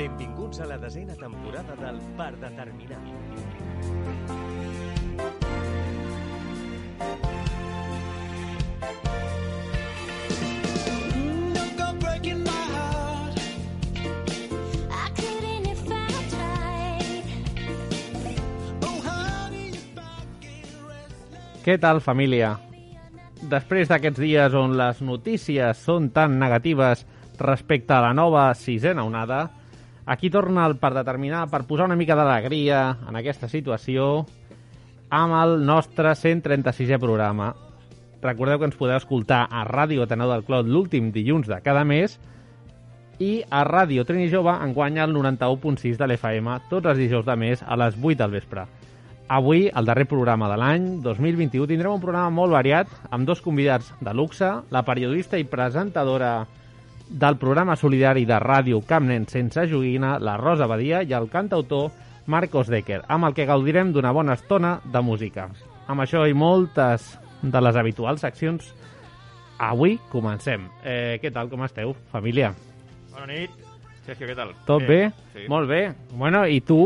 Benvinguts a la desena temporada del I tried. Oh. Què tal, família? Després d'aquests dies on les notícies són tan negatives respecte a la nova sisena onada, aquí torna el per determinar, per posar una mica d'alegria en aquesta situació, amb el nostre 136è programa. Recordeu que ens podeu escoltar a Ràdio Ateneu del Clot l'últim dilluns de cada mes i a Ràdio Trini Jove enguanya el 91.6 de l'FM tots els dijous de mes a les 8 del vespre. Avui, el darrer programa de l'any 2021, tindrem un programa molt variat amb dos convidats de luxe, la periodista i presentadora del programa solidari de ràdio Camp Nen sense joguina, la Rosa Badia, i el cantautor Marcos Decker, amb el que gaudirem d'una bona estona de música. Amb això i moltes de les habituals seccions, avui comencem. Eh, què tal, com esteu, família? Bona nit. Sergio, què tal? Tot bé? Sí. Molt bé. Bueno, i tu,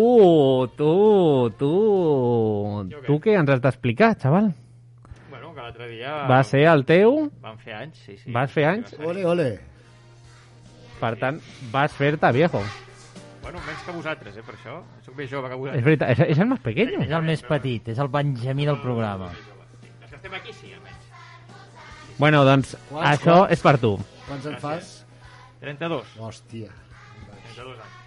tu, tu, Jo què? tu què ens has d'explicar, xaval? Bueno, que l'altre dia... Va ser el teu, Van fer anys, sí, sí. Vas fer anys? Ole, ole. Per tant, vas fer-te viejo. Bueno, menys que vosaltres, eh, per això. Soc més jove que És vosaltres. veritat, és, és el més pequeño. És el més petit, és el Benjamí del programa. Els que estem aquí, sí, almenys. Bueno, doncs, Quants, això quants? és per tu. Quants en fas? 32. Hòstia. 32 anys.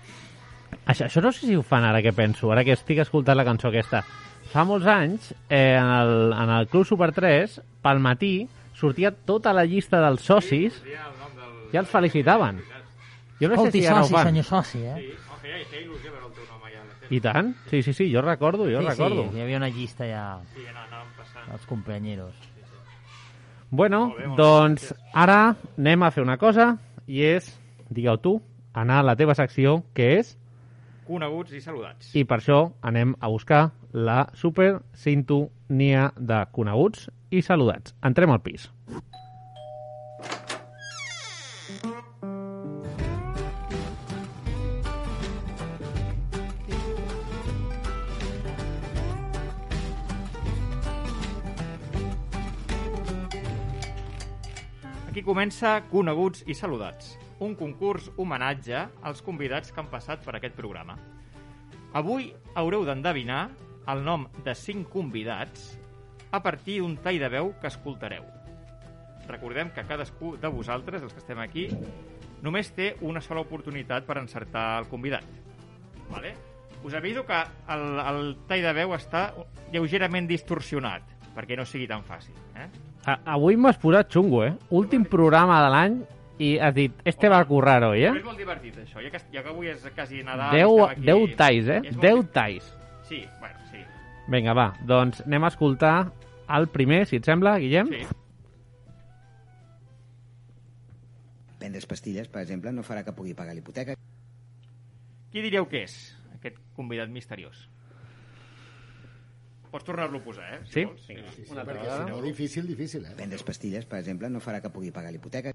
Això, això no sé si ho fan ara que penso, ara que estic escoltant la cançó aquesta. Fa molts anys, eh, en, el, en el Club Super 3, pel matí, sortia tota la llista dels socis del... i els felicitaven. Jo no sé Escolti, si ara ho soci, fan. senyor soci, eh? Sí, oh, feia, feia il·lusió veure el teu nom allà. I tant? Sí, sí, sí, jo recordo, jo sí, recordo. sí, hi havia una llista ja Sí, no, anàvem passant. dels companyeros. Bueno, Molt bé, molt doncs bé, ara anem a fer una cosa i és, digue-ho tu, anar a la teva secció, que és, Coneguts i saludats. i per això anem a buscar la super sintonia de coneguts i saludats. Entrem al pis. Aquí comença Coneguts i Saludats, un concurs homenatge als convidats que han passat per aquest programa. Avui haureu d'endevinar el nom de cinc convidats a partir d'un tall de veu que escoltareu. Recordem que cadascú de vosaltres, els que estem aquí, només té una sola oportunitat per encertar el convidat. Vale? Us aviso que el, el tall de veu està lleugerament distorsionat, perquè no sigui tan fàcil. Eh? A avui m'has posat xungo, eh? Últim programa de l'any i has dit, este va a currar hoy, Però eh? és molt divertit, això. Ja que, ja que avui és quasi Nadal... 10, estem aquí, 10 talls, eh? és molt 10 divertit. talls. Sí, bueno, sí. Vinga, va, doncs anem a escoltar el primer, si et sembla, Guillem. sí. Prendre's pastilles, per exemple, no farà que pugui pagar l'hipoteca. Qui diríeu que és, aquest convidat misteriós? Pots tornar-lo a posar, eh? Sí? vols. sí, sí. Una altra Perquè vegada. si no, difícil, difícil, eh? Prendre's pastilles, per exemple, no farà que pugui pagar l'hipoteca.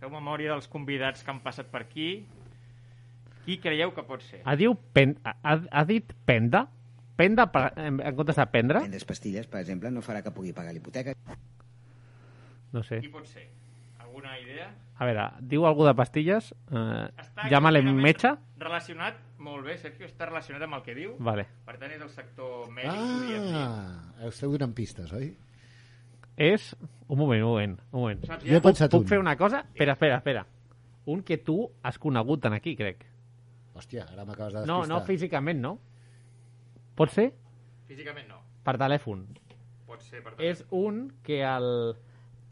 Feu memòria dels convidats que han passat per aquí. Qui creieu que pot ser? Ha, diu pen, ha, ha dit penda? Penda per, en, comptes de prendre? Prendre's pastilles, per exemple, no farà que pugui pagar l'hipoteca. No sé. Qui pot ser? Alguna idea? A veure, diu algú de pastilles? Eh, Llama-le metge? Relacionat, molt bé, Sergio, està relacionat amb el que diu. Vale. Per tant, és el sector mèdic, podríem dir. Ah, esteu donant pistes, oi? És... Un moment, un moment, un moment. Saps Jo he ja? pensat Puc un. fer una cosa? Espera, espera, espera. Un que tu has conegut en aquí, crec. Hòstia, ara m'acabes de No, despistar. no físicament, no? Pot ser? Físicament no. Per telèfon. Pot ser per És un que el...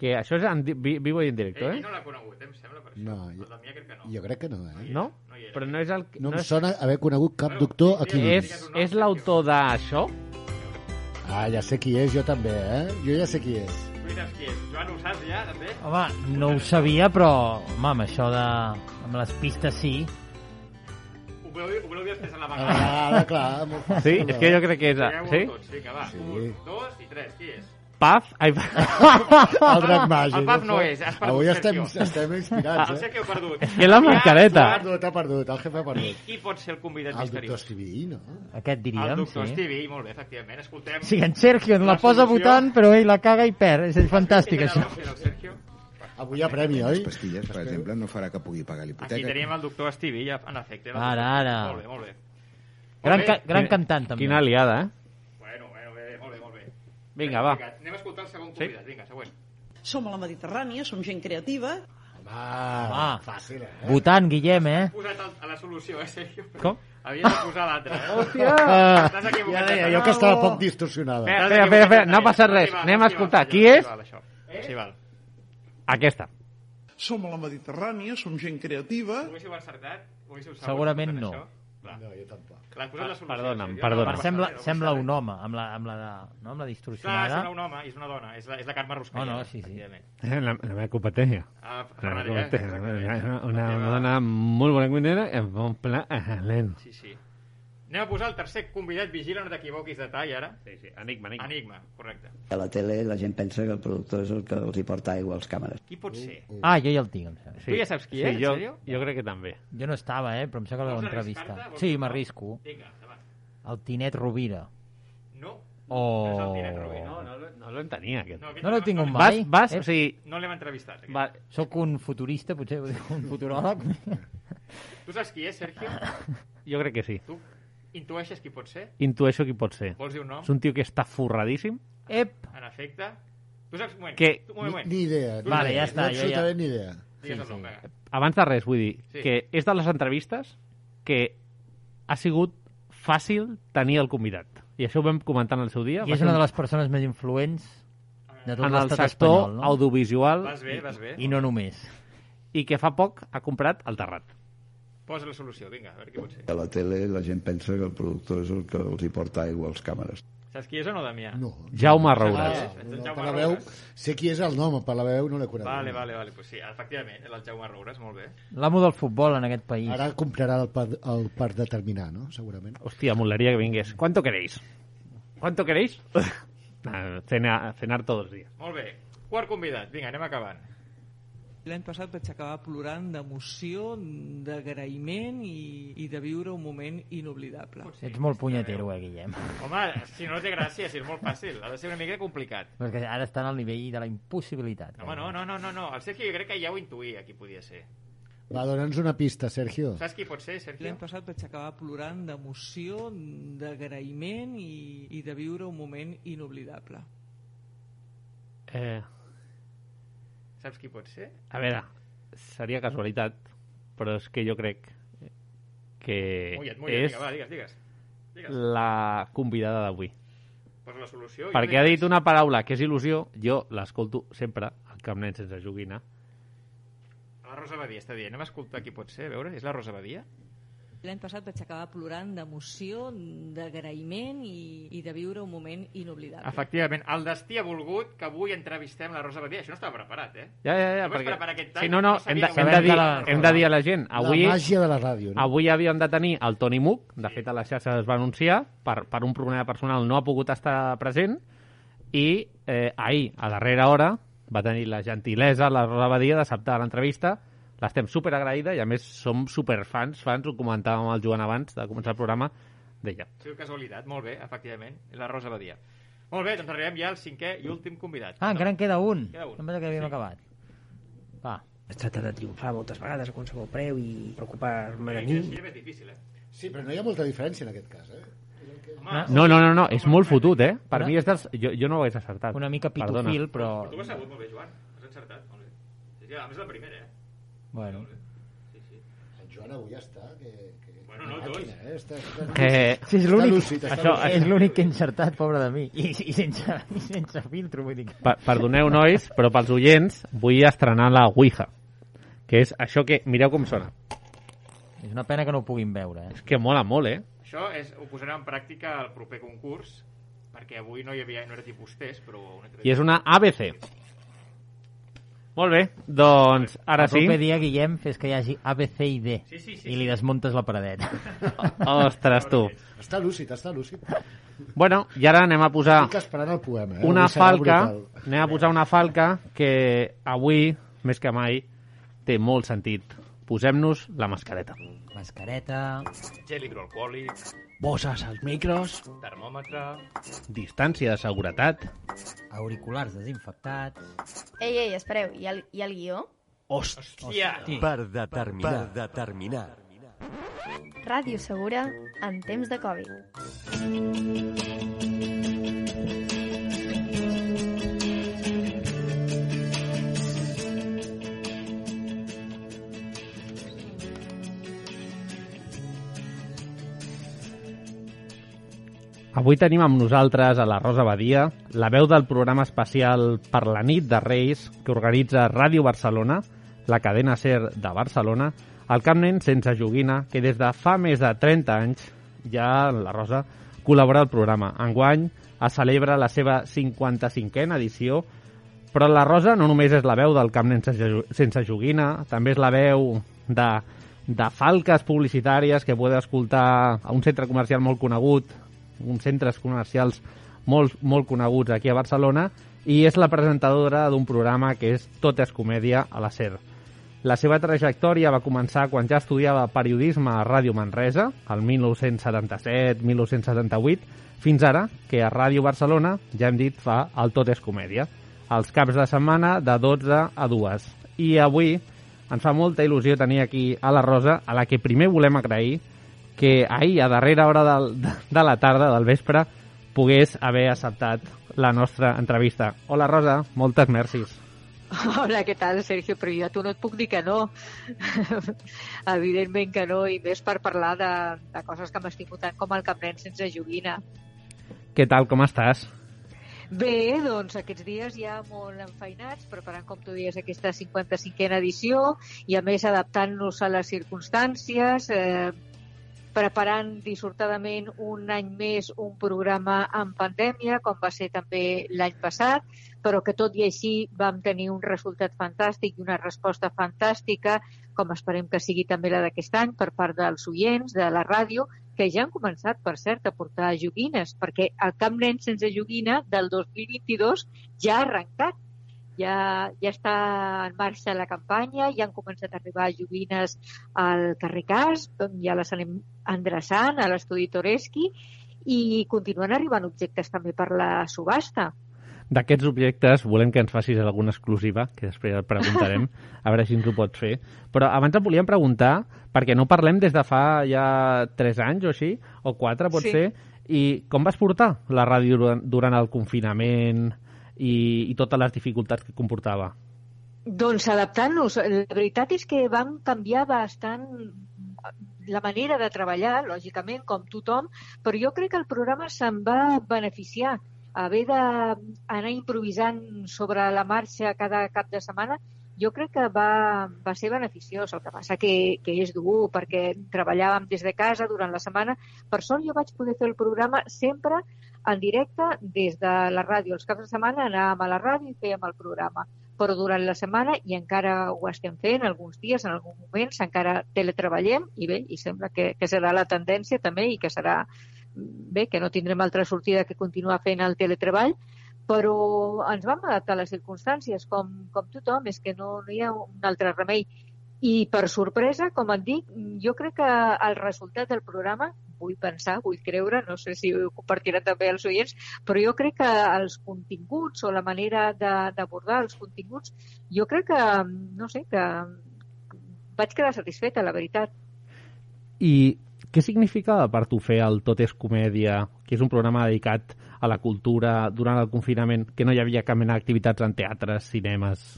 Que això és en vi- vivo i en directo, Ell eh? no l'ha conegut, eh, em sembla, per això. No, el jo- Damià crec que no. Jo crec que no, eh? No? No hi era. Però no és el... No em és, sona haver conegut cap doctor aquí. és, és l'autor d'això? Ah, ja sé qui és, jo també, eh? Jo ja sé qui és. Tu qui és? Joan, ho saps ja, també? Home, no ho sabia, però, home, amb això de... amb les pistes sí. Ho voleu, dir després a la vegada? Ah, clar, molt fàcil. Sí? És que jo crec que és... Sí? tots, vinga, va. Sí. Un, dos i tres, qui és? Paf... Ai, El drac màgic. El Paf no és, has perdut, Avui estem, Sergio. estem El inspirats, eh? Sergio ha perdut. que la mascareta. Ha perdut, ha perdut, el jefe ha perdut. qui pot ser el convidat El doctor misteriós? Stevie, no? Aquest El diríem, doctor sí. Stevie, molt bé, efectivament. Escoltem... Sí, en Sergio la, La posa solució. votant, però ell la caga i perd. És fantàstic, això. el Sergio? Avui hi ha premi, Les oi? pastilles, per exemple, no farà que pugui pagar Aquí l'hipoteca. tenim el doctor Stevie, ja, en efecte. Ara, ara. Molt bé, molt bé. Gran, ca gran cantant, també. Quina aliada, eh? Bueno, bueno, bé, molt bé, molt bé. Vinga, va. Anem a escoltar el segon convidat. Vinga, següent. Som a la Mediterrània, som gent creativa. Ah, Home. fàcil, eh? Votant, Guillem, eh? Posat el, a la solució, eh, Sergio? Com? Havia de posar l'altre, eh? Hòstia! T'has Ja deia, jo que estava poc distorsionada. Espera, espera, espera, no ha passat res. Anem a escoltar. Qui és? Sí, val. Aquesta. Som a la Mediterrània, som gent creativa. Ho haguéssiu encertat? Segurament no. això? Clar. No, jo tampoc. L'han posat la solució. Perdona'm. No passa Sembla, no sembla un home, amb la, amb la, no? amb la Clar, distorsionada. sembla un home, és una dona. És la, és la Carme Ruscalleda. Oh, no, sí, sí. Eh, La, la meva competència. Ah, La Ferrari, meva eh? Una, una, una dona molt bona cuinera i amb un pla lent. Sí, sí. Anem a posar el tercer convidat. Vigila, no t'equivoquis de tall, ara. Sí, sí, enigma, enigma. Enigma, correcte. A la tele la gent pensa que el productor és el que els hi porta aigua als càmeres. Qui pot ser? Ah, jo ja el tinc, em sembla. Tu ja saps qui sí, és, en jo, sèrio? jo crec que també. Jo no estava, eh? però em sembla que l'heu entrevistat. Vols Sí, m'arrisco. Vinga, endavant. El Tinet Rovira. No, Oh. no és el Tinet Rubí. No, no, no l'entenia, aquest. No, aquest No l'he no- tingut no- mai. Vas, vas, Eh? o sigui, No l'hem entrevistat. Aquest. va, Soc un futurista, potser un futuròleg. Tu saps qui és, Sergio? jo crec que sí. Tu intueixes qui pot ser? Intueixo qui pot ser. Vols dir un nom? És un tio que està forradíssim. Ep! En efecte. Tu saps... Un moment, Que- tu, un moment. Ni, ni idea. Ni Vale, idea. ja està, No jo ja- ni idea. Nom, vinga. Abans de res, vull dir Sí. que és de les entrevistes que ha sigut fàcil tenir el convidat. I això ho vam comentar en el seu dia. I és ser una un- de les persones més influents de tot en el sector espanyol, no? audiovisual Vas bé, vas bé. I no només. i que fa poc ha comprat el Terrat. Posa la solució, vinga, a veure qui pot ser. A la tele la gent pensa que el productor és el que els hi porta aigua als càmeres. Saps qui és o no, Damià? No. Jaume Ah, Roures. el no, Jaume per la veu, sé qui és el nom, per la veu no l'he conegut. Vale, vale, vale. Pues sí, efectivament, és el Jaume Roures, molt bé. L'amo del futbol en aquest país. Ara comprarà el per, el per determinar, no? Segurament. Hòstia, molaria que vingués. ¿Cuánto queréis? ¿Cuánto queréis? Cenar, cenar todos los días. Molt bé. Quart convidat, vinga, anem acabant. L'any passat vaig acabar plorant d'emoció, d'agraïment i, i de viure un moment inoblidable. Ets molt punyetero, eh, Guillem. Home, si no té gràcia, si és molt fàcil. Ha de ser una mica complicat. Perquè ara estan al nivell de la impossibilitat. Home, no, no, no, no, no. El Sergio jo crec que ja ho intuïa qui podia ser. Va, dona'ns una pista, Sergio. Saps qui pot ser, Sergio? L'any passat vaig acabar plorant d'emoció, d'agraïment i, i de viure un moment inoblidable. Eh, Saps qui pot ser? a veure, seria casualitat, però és que jo crec que Mulla't, mulla't, és vinga, va, digues, digues. Digues. la convidada d'avui. Posa la solució. Perquè ha dit una paraula que és il·lusió, jo l'escolto sempre al Camp Nen sense joguina. La Rosa Badia està dient. Anem a escoltar qui pot ser, a veure. És la Rosa Badia? L'any passat vaig acabar plorant d'emoció, d'agraïment i, i de viure un moment inoblidable. Efectivament. El destí ha volgut que avui entrevistem la Rosa Badia. Això no estava preparat, eh? Ja, ja, ja, No perquè... preparar aquest tall, Sí, no, no, no hem de, hem, de dir, la- hem de dir a la gent. Avui, La màgia de la ràdio, no? avui havíem de tenir el Toni Muc, de fet a les xarxes es va anunciar, per, per un problema personal no ha pogut estar present, i eh, ahir, a darrera hora, va tenir la gentilesa, la Rosa Badia, d'acceptar l'entrevista, l'estem super agraïda i a més som superfans, fans, ho comentàvem amb el Joan abans de començar el programa, d'ella. Sigut casualitat. Molt bé, efectivament. És la Rosa Badia. Molt bé, doncs arribem ja al cinquè i últim convidat. Ah, encara en queda un. Queda un. Em que havíem Sí. acabat. Va. Es tracta de triomfar moltes vegades a qualsevol preu i preocupar-me de mi. Així és difícil, eh? Sí, però no hi ha molta diferència en aquest cas, eh? No, no, no, no és molt fotut, eh? Per Una- mi és dels... Jo, jo no ho hagués acertat. Una mica Perdona. pitofil, però... Però tu ho has sabut molt bé, Joan. Has encertat, molt bé. Sí, sí, a més la primera, eh? Bueno. Sí, sí. En Joan avui ja està, que... que... Bueno, no tots. màquina, eh? Està, està, Que... Sí, és està l'únic lúcid, està Això- lúcid. és l'únic que he encertat, pobre de mi. I, i, sense, i sense filtro, vull dir que... Per, perdoneu, nois, però pels oients vull estrenar la Ouija, que és això que... Mireu com sona. És una pena que no ho puguin veure, eh? És que mola molt, eh? Això és, ho posarem en pràctica al proper concurs, perquè avui no hi havia, no era tipus test, però... I és una ABC. Molt bé, doncs ara El sí. proper dia, Guillem, fes que hi hagi A, B, C i D. Sí, sí, sí, I li sí. desmuntes la paradeta. Ostres, tu. Està lúcid, està lúcid. Bueno, i ara anem a posar Estic esperant el poema, eh? una falca, brutal. anem a posar una falca que avui, més que mai, té molt sentit. Posem-nos la mascareta. Mascareta... Gel hidroalcohòlic, Bosses als micros. termòmetre... Distància de seguretat. Auriculars desinfectats... Ei, ei, espereu, i el, i el guió? Hòstia! Per determinar. Per determinar. Ràdio Segura en temps de Covid. Avui tenim amb nosaltres a la Rosa Badia, la veu del programa especial per la nit de Reis que organitza Ràdio Barcelona, la cadena SER de Barcelona, el Camp Nen sense joguina, que des de fa més de 30 anys ja la Rosa col·labora al programa. Enguany es celebra la seva 55a edició, però la Rosa no només és la veu del Camp Nen sense, jo- sense joguina, també és la veu de, de falques publicitàries que podeu escoltar a un centre comercial molt conegut, uns centres comercials molt, molt coneguts aquí a Barcelona, i és la presentadora d'un programa que és Tot és comèdia a la SER. La seva trajectòria va començar quan ja estudiava periodisme a Ràdio Manresa, el 1977-1978, fins ara, que a Ràdio Barcelona, ja hem dit, fa el Tot és comèdia, els caps de setmana de 12 a 2. I avui ens fa molta il·lusió tenir aquí a la Rosa, a la que primer volem agrair que ahir, a darrera hora del, de la tarda, del vespre, pogués haver acceptat la nostra entrevista. Hola, Rosa, moltes mercis. Hola, què tal, Sergio? Però jo a tu no et puc dir que no. Evidentment que no, i més per parlar de, de coses que m'estimo tant com el Camp Nen sense joguina. Què tal, com estàs? Bé, doncs aquests dies ja molt enfeinats, preparant, com tu dius, aquesta 55a edició i a més adaptant-nos a les circumstàncies, eh, preparant dissortadament un any més un programa en pandèmia, com va ser també l'any passat, però que tot i així vam tenir un resultat fantàstic i una resposta fantàstica, com esperem que sigui també la d'aquest any, per part dels oients de la ràdio, que ja han començat, per cert, a portar joguines, perquè el Camp Nen sense joguina del 2022 ja ha arrencat. Ja, ja està en marxa la campanya, ja han començat a arribar joguines al carrer Cas, ja les anem endreçant a l'estudi Toreski i continuen arribant objectes també per la subhasta. D'aquests objectes volem que ens facis alguna exclusiva, que després et preguntarem, a veure si ens ho pots fer. Però abans et volíem preguntar, perquè no parlem des de fa ja 3 anys o així, o 4 pot Sí. ser, i com vas portar la ràdio durant, durant el confinament i, i totes les dificultats que comportava? Doncs adaptant-nos. La veritat és que vam canviar bastant la manera de treballar, lògicament, com tothom, però jo crec que el programa se'n va beneficiar. Haver d'anar improvisant sobre la marxa cada cap de setmana, jo crec que va, va ser beneficiós. El que passa que, que és dur, perquè treballàvem des de casa durant la setmana. Per sort jo vaig poder fer el programa sempre en directe des de la ràdio. Els caps de setmana anàvem a la ràdio i fèiem el programa però durant la setmana, i encara ho estem fent, alguns dies, en alguns moments, encara teletreballem, i bé, i sembla que, que serà la tendència també, i que serà bé, que no tindrem altra sortida que continuar fent el teletreball, però ens vam adaptar a les circumstàncies, com, com tothom, és que no, no hi ha un altre remei. I per sorpresa, com et dic, jo crec que el resultat del programa, vull pensar, vull creure, no sé si ho compartiran també els oients, però jo crec que els continguts o la manera d'abordar els continguts, jo crec que, no sé, que vaig quedar satisfeta, la veritat. I què significava per tu fer el Tot és comèdia, que és un programa dedicat a la cultura durant el confinament, que no hi havia cap mena d'activitats en teatres, cinemes...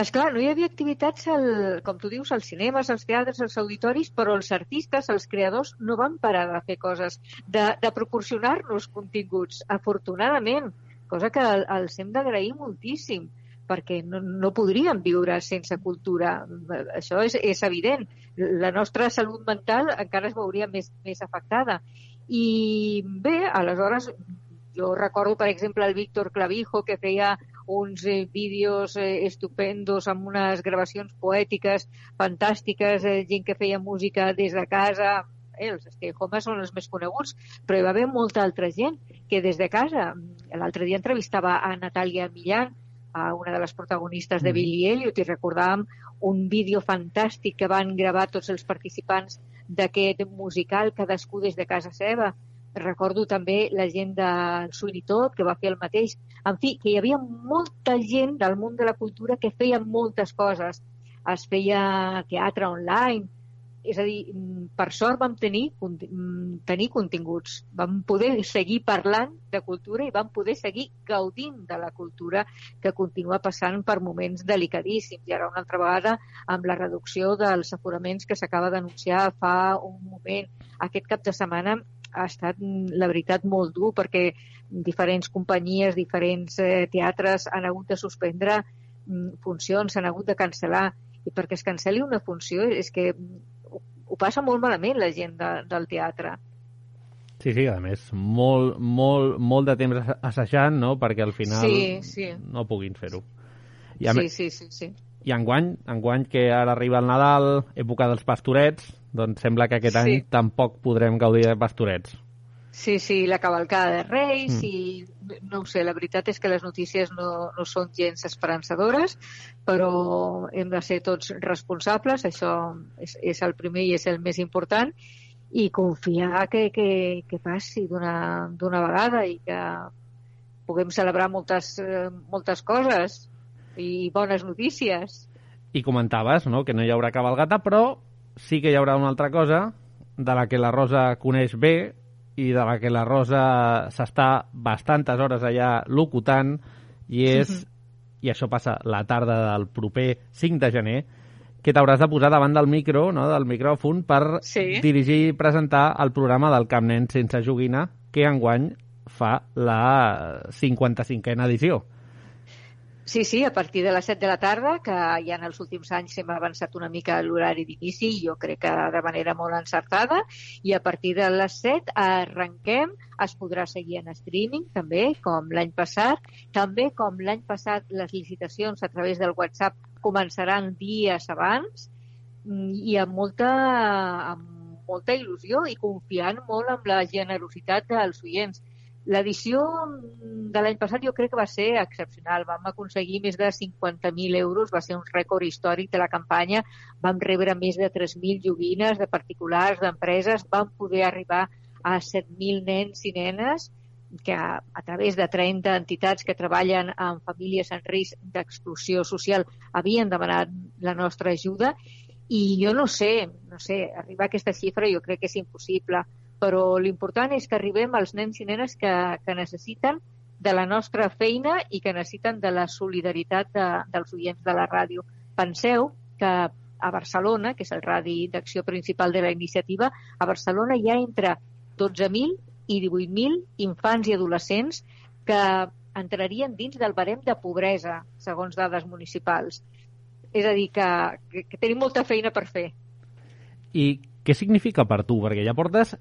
És clar, no hi havia activitats, al, com tu dius, als cinemes, als teatres, als auditoris, però els artistes, els creadors, no van parar de fer coses, de, de proporcionar-nos continguts, afortunadament, cosa que el- els hem d'agrair moltíssim perquè no, no podríem viure sense cultura. Això és, és evident. La nostra salut mental encara es veuria més, més afectada. I bé, aleshores, jo recordo, per exemple, el Víctor Clavijo, que feia uns eh, vídeos eh, estupendos amb unes gravacions poètiques fantàstiques, eh, gent que feia música des de casa, eh, els stay home són els més coneguts, però hi va haver molta altra gent que des de casa, l'altre dia entrevistava a Natàlia Millán, a una de les protagonistes de Mm. Billy Elliot, i recordàvem un vídeo fantàstic que van gravar tots els participants d'aquest musical, cadascú des de casa seva. Recordo també la gent del Sweeney Todd, que va fer el mateix. En fi, que hi havia molta gent del món de la cultura que feia moltes coses. Es feia teatre online, és a dir, mm, per sort vam tenir, mm, tenir continguts. Vam poder seguir parlant de cultura i vam poder seguir gaudint de la cultura que continua passant per moments delicadíssims. I ara una altra vegada amb la reducció dels aforaments que s'acaba d'anunciar fa un moment. Aquest cap de setmana ha estat, mm, la veritat, molt dur perquè diferents companyies, diferents eh, teatres han hagut de suspendre mm, funcions, s'han hagut de cancel·lar. I perquè es cancel·li una funció és que mm, ho, ho passa molt malament la gent de, del teatre. Sí, sí, a més, molt, molt, molt de temps assajant, no?, perquè al final Sí, sí. no puguin fer-ho. Sí, me- sí, sí, sí. I enguany, enguany que ara arriba el Nadal, època dels pastorets, doncs sembla que aquest Sí. any tampoc podrem gaudir de pastorets. Sí, sí, la cavalcada de Reis Mm. i no ho sé, la veritat és que les notícies no, no són gens esperançadores, però hem de ser tots responsables, això és, és el primer i és el més important, i confiar que, que, que passi d'una vegada i que puguem celebrar moltes, eh, moltes coses i bones notícies. I comentaves no, que no hi haurà cabalgata, però sí que hi haurà una altra cosa de la que la Rosa coneix bé i de la que la Rosa s'està bastantes hores allà locutant i és, i això passa la tarda del proper 5 de gener, que t'hauràs de posar davant del micro, no, del micròfon, per Sí. dirigir i presentar el programa del Camp Nen sense joguina, que enguany fa la 55a edició. Sí, sí, a partir de les 7 de la tarda, que ja en els últims anys hem avançat una mica l'horari d'inici, jo crec que de manera molt encertada, i a partir de les 7 arrenquem, es podrà seguir en streaming també, com l'any passat, també com l'any passat les licitacions a través del WhatsApp començaran dies abans i amb molta, amb molta il·lusió i confiant molt en la generositat dels oients. L'edició de l'any passat jo crec que va ser excepcional. Vam aconseguir més de 50.000 euros, va ser un rècord històric de la campanya. Vam rebre més de 3.000 joguines de particulars, d'empreses. Vam poder arribar a 7.000 nens i nenes que a, a través de 30 entitats que treballen amb famílies en risc d'exclusió social havien demanat la nostra ajuda i jo no sé, no sé, arribar a aquesta xifra jo crec que és impossible, però l'important és que arribem als nens i nenes que, que necessiten de la nostra feina i que necessiten de la solidaritat de, dels oients de la ràdio. Penseu que a Barcelona, que és el radi d'acció principal de la iniciativa, a Barcelona hi ha entre 12.000 i 18.000 infants i adolescents que entrarien dins del barem de pobresa, segons dades municipals. És a dir, que, que, tenim molta feina per fer. I què significa per tu? Perquè ja portes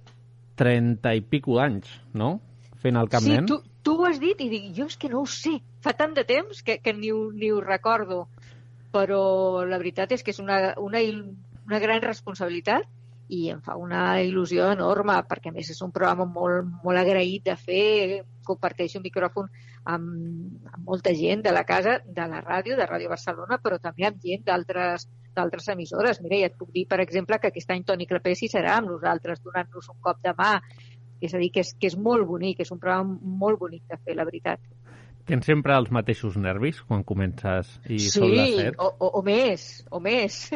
30 i pico d'anys, no?, fent el Camp sí, Nen. tu, tu ho has dit i dic, jo és que no ho sé. Fa tant de temps que, que ni, ho, ni ho recordo. Però la veritat és que és una, una, una gran responsabilitat i em fa una il·lusió enorme, perquè a més és un programa molt, molt agraït de fer, comparteixo un micròfon amb, amb molta gent de la casa, de la ràdio, de Ràdio Barcelona, però també amb gent d'altres d'altres emissores. Mira, ja et puc dir, per exemple, que aquest any Toni Clapés hi serà amb nosaltres, donant-nos un cop de mà. És a dir, que és, que és molt bonic, és un programa molt bonic de fer, la veritat. Tens sempre els mateixos nervis quan comences i són les sí, 7? o, o, o més, o més.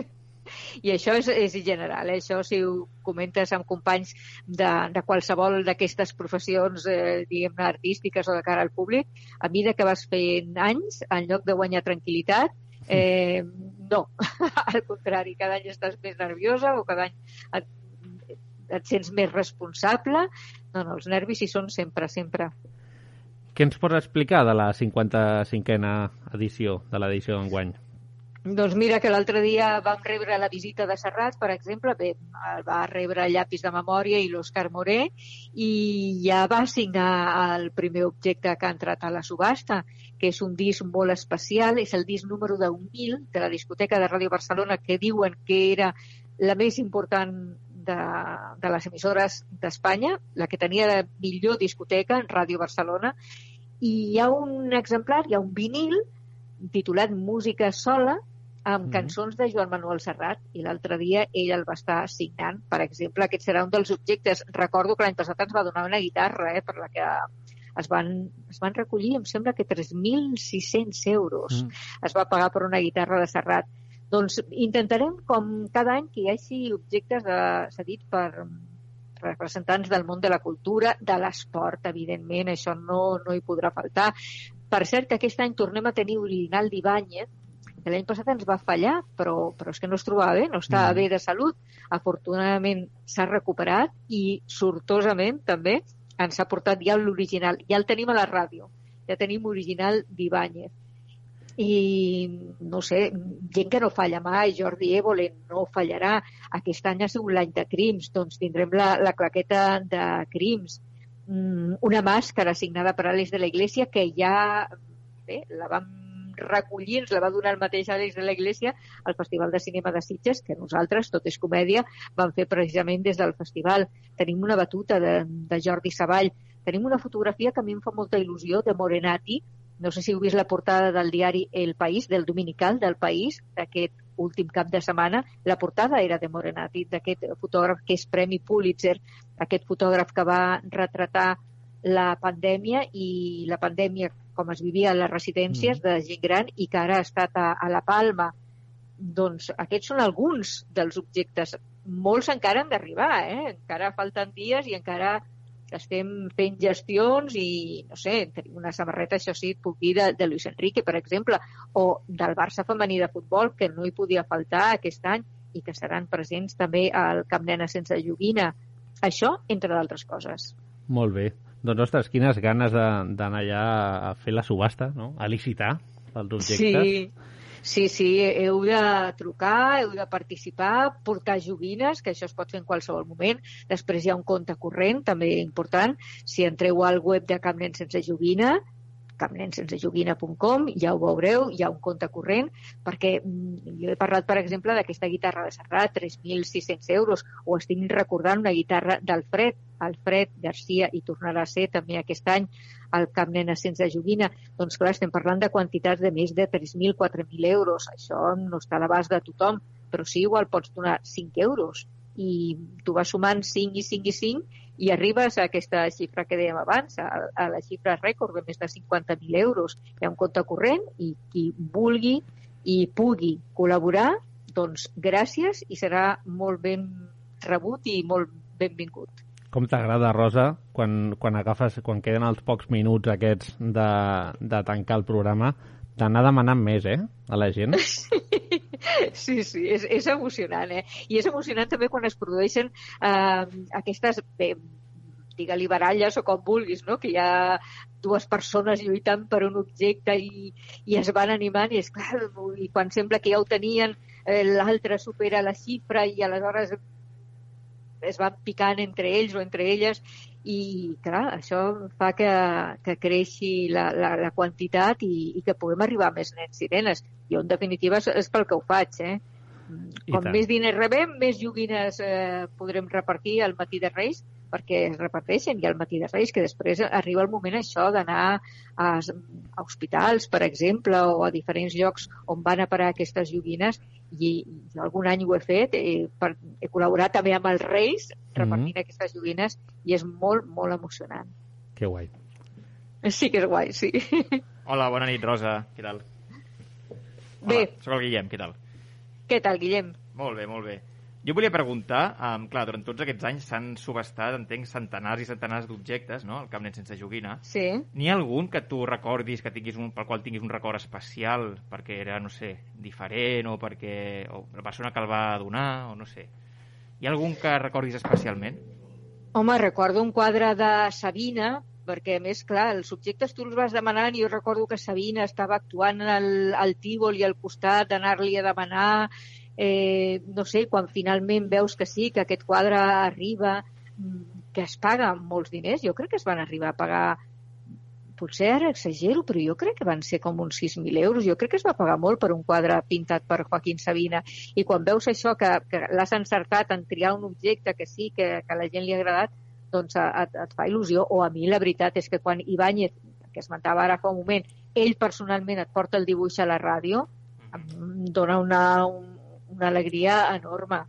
I això és, és general, eh? això si ho comentes amb companys de, de qualsevol d'aquestes professions, eh, diguem-ne, artístiques o de cara al públic, a mesura que vas fent anys, en lloc de guanyar tranquil·litat, eh, no, al contrari, cada any estàs més nerviosa o cada any et, et sents més responsable. No, no, els nervis hi són sempre, sempre. Què ens pots explicar de la 55a edició, de l'edició d'enguany? Doncs mira que l'altre dia vam rebre la visita de Serrat, per exemple, bé, el va rebre el llapis de memòria i l'Òscar Moré i ja va signar el primer objecte que ha entrat a la subhasta, que és un disc molt especial, és el disc número 10.000 de la discoteca de Ràdio Barcelona que diuen que era la més important de, de les emissores d'Espanya, la que tenia la millor discoteca, Ràdio Barcelona, i hi ha un exemplar, hi ha un vinil titulat Música sola, amb cançons de Joan Manuel Serrat, i l'altre dia ell el va estar signant. Per exemple, aquest serà un dels objectes. Recordo que l'any passat ens va donar una guitarra, eh, per la que es van, es van recollir, em sembla que 3.600 euros Mm. es va pagar per una guitarra de Serrat. Doncs intentarem, com cada any, que hi hagi objectes de, cedits per representants del món de la cultura, de l'esport, evidentment, això no, no hi podrà faltar. Per cert, que aquest any tornem a tenir original d'Ibáñez, que l'any passat ens va fallar, però, però és que no es trobava bé, no estava Mm. bé de salut. Afortunadament s'ha recuperat i sortosament també ens ha portat ja l'original. Ja el tenim a la ràdio, ja tenim original d'Ibáñez. I, no sé, gent que no falla mai, Jordi Évole no fallarà. Aquest any ha sigut l'any de crims, doncs tindrem la, la claqueta de crims. Mm, una màscara signada per Àlex de la Iglesia que ja bé, la vam recollir, ens la va donar el mateix Àlex de la Iglesia al Festival de Cinema de Sitges, que nosaltres, tot és comèdia, vam fer precisament des del festival. Tenim una batuta de, de Jordi Savall, tenim una fotografia que a mi em fa molta il·lusió de Morenati, no sé si heu vist la portada del diari El País, del dominical del País, d'aquest últim cap de setmana, la portada era de Morenati, d'aquest fotògraf que és Premi Pulitzer, aquest fotògraf que va retratar la pandèmia i la pandèmia com es vivia a les residències de gent gran i que ara ha estat a, a la Palma. Doncs aquests són alguns dels objectes. Molts encara han d'arribar, eh? Encara falten dies i encara estem fent gestions i, no sé, tenim una samarreta, això sí, puc dir, de, de Luis Enrique, per exemple, o del Barça femení de futbol, que no hi podia faltar aquest any i que seran presents també al Camp Nena sense joguina. Això, entre d'altres coses. Molt bé. Doncs, ostres, quines ganes d'anar allà a fer la subhasta, no? A licitar els objectes. Sí, sí, sí, heu de trucar, heu de participar, portar joguines, que això es pot fer en qualsevol moment. Després hi ha un compte corrent, també important. Si entreu al web de Cap Nen Sense Joguina, capnensensejoguina.com, ja ho veureu, hi ha un compte corrent, perquè mm, jo he parlat, per exemple, d'aquesta guitarra de Serrat, 3.600 euros, o estic recordant una guitarra d'Alfred, Alfred Garcia, i tornarà a ser també aquest any al Camp Nena sense joguina. Doncs clar, estem parlant de quantitats de més de 3.000, 4.000 euros. Això no està a l'abast de tothom, però sí, igual pots donar 5 euros i tu vas sumant 5 i 5 i 5 i arribes a aquesta xifra que dèiem abans, a, a la xifra rècord de més de 50.000 euros. Hi ha un compte corrent i qui vulgui i pugui col·laborar, doncs gràcies i serà molt ben rebut i molt benvingut. Com t'agrada, Rosa, quan, quan agafes, quan queden els pocs minuts aquests de, de tancar el programa, d'anar demanant més, eh, a la gent? Sí, sí, és, és emocionant, eh? I és emocionant també quan es produeixen eh, aquestes, bé, digue-li baralles o com vulguis, no? Que hi ha dues persones lluitant per un objecte i, i es van animant i és clar, i quan sembla que ja ho tenien, eh, l'altre supera la xifra i aleshores es van picant entre ells o entre elles i, clar, això fa que, que creixi la, la, la quantitat i, i que puguem arribar a més nens i nenes. Jo, en definitiva, és, és pel que ho faig, eh? I Com tant. més diners rebem, més joguines eh, podrem repartir al matí de Reis perquè es reparteixen i al matí de Reis, que després arriba el moment això d'anar a, a hospitals, per exemple, o a diferents llocs on van a parar aquestes joguines i, i jo algun any ho he fet, eh, per, he col·laborat també amb els Reis repartint aquestes joguines i és molt, molt emocionant. Que guai. Sí que és guai, sí. Hola, bona nit, Rosa. Què tal? Bé. Hola, soc el Guillem, què tal? Què tal, Guillem? Molt bé, molt bé. Jo volia preguntar, um, clar, durant tots aquests anys s'han subestat, entenc, centenars i centenars d'objectes, no?, al Camp Nen sense joguina. Sí. N'hi ha algun que tu recordis, que tinguis un, pel qual tinguis un record especial, perquè era, no sé, diferent, o perquè o la persona que el va donar, o no sé. Hi ha algun que recordis especialment? Home, recordo un quadre de Sabina, perquè, a més, clar, els subjectes tu els vas demanant i jo recordo que Sabina estava actuant al, al Tívoli al costat, d'anar-li a demanar, eh, no sé, quan finalment veus que sí, que aquest quadre arriba, mm, que es paga molts diners, jo crec que es van arribar a pagar potser ara exagero, però jo crec que van ser com uns 6.000 euros. Jo crec que es va pagar molt per un quadre pintat per Joaquín Sabina. I quan veus això, que, que l'has encertat en triar un objecte que sí, que, que a la gent li ha agradat, doncs a- et, et fa il·lusió. O a mi la veritat és que quan Ibáñez, que esmentava ara fa un moment, ell personalment et porta el dibuix a la ràdio, em dona una, un, una alegria enorme.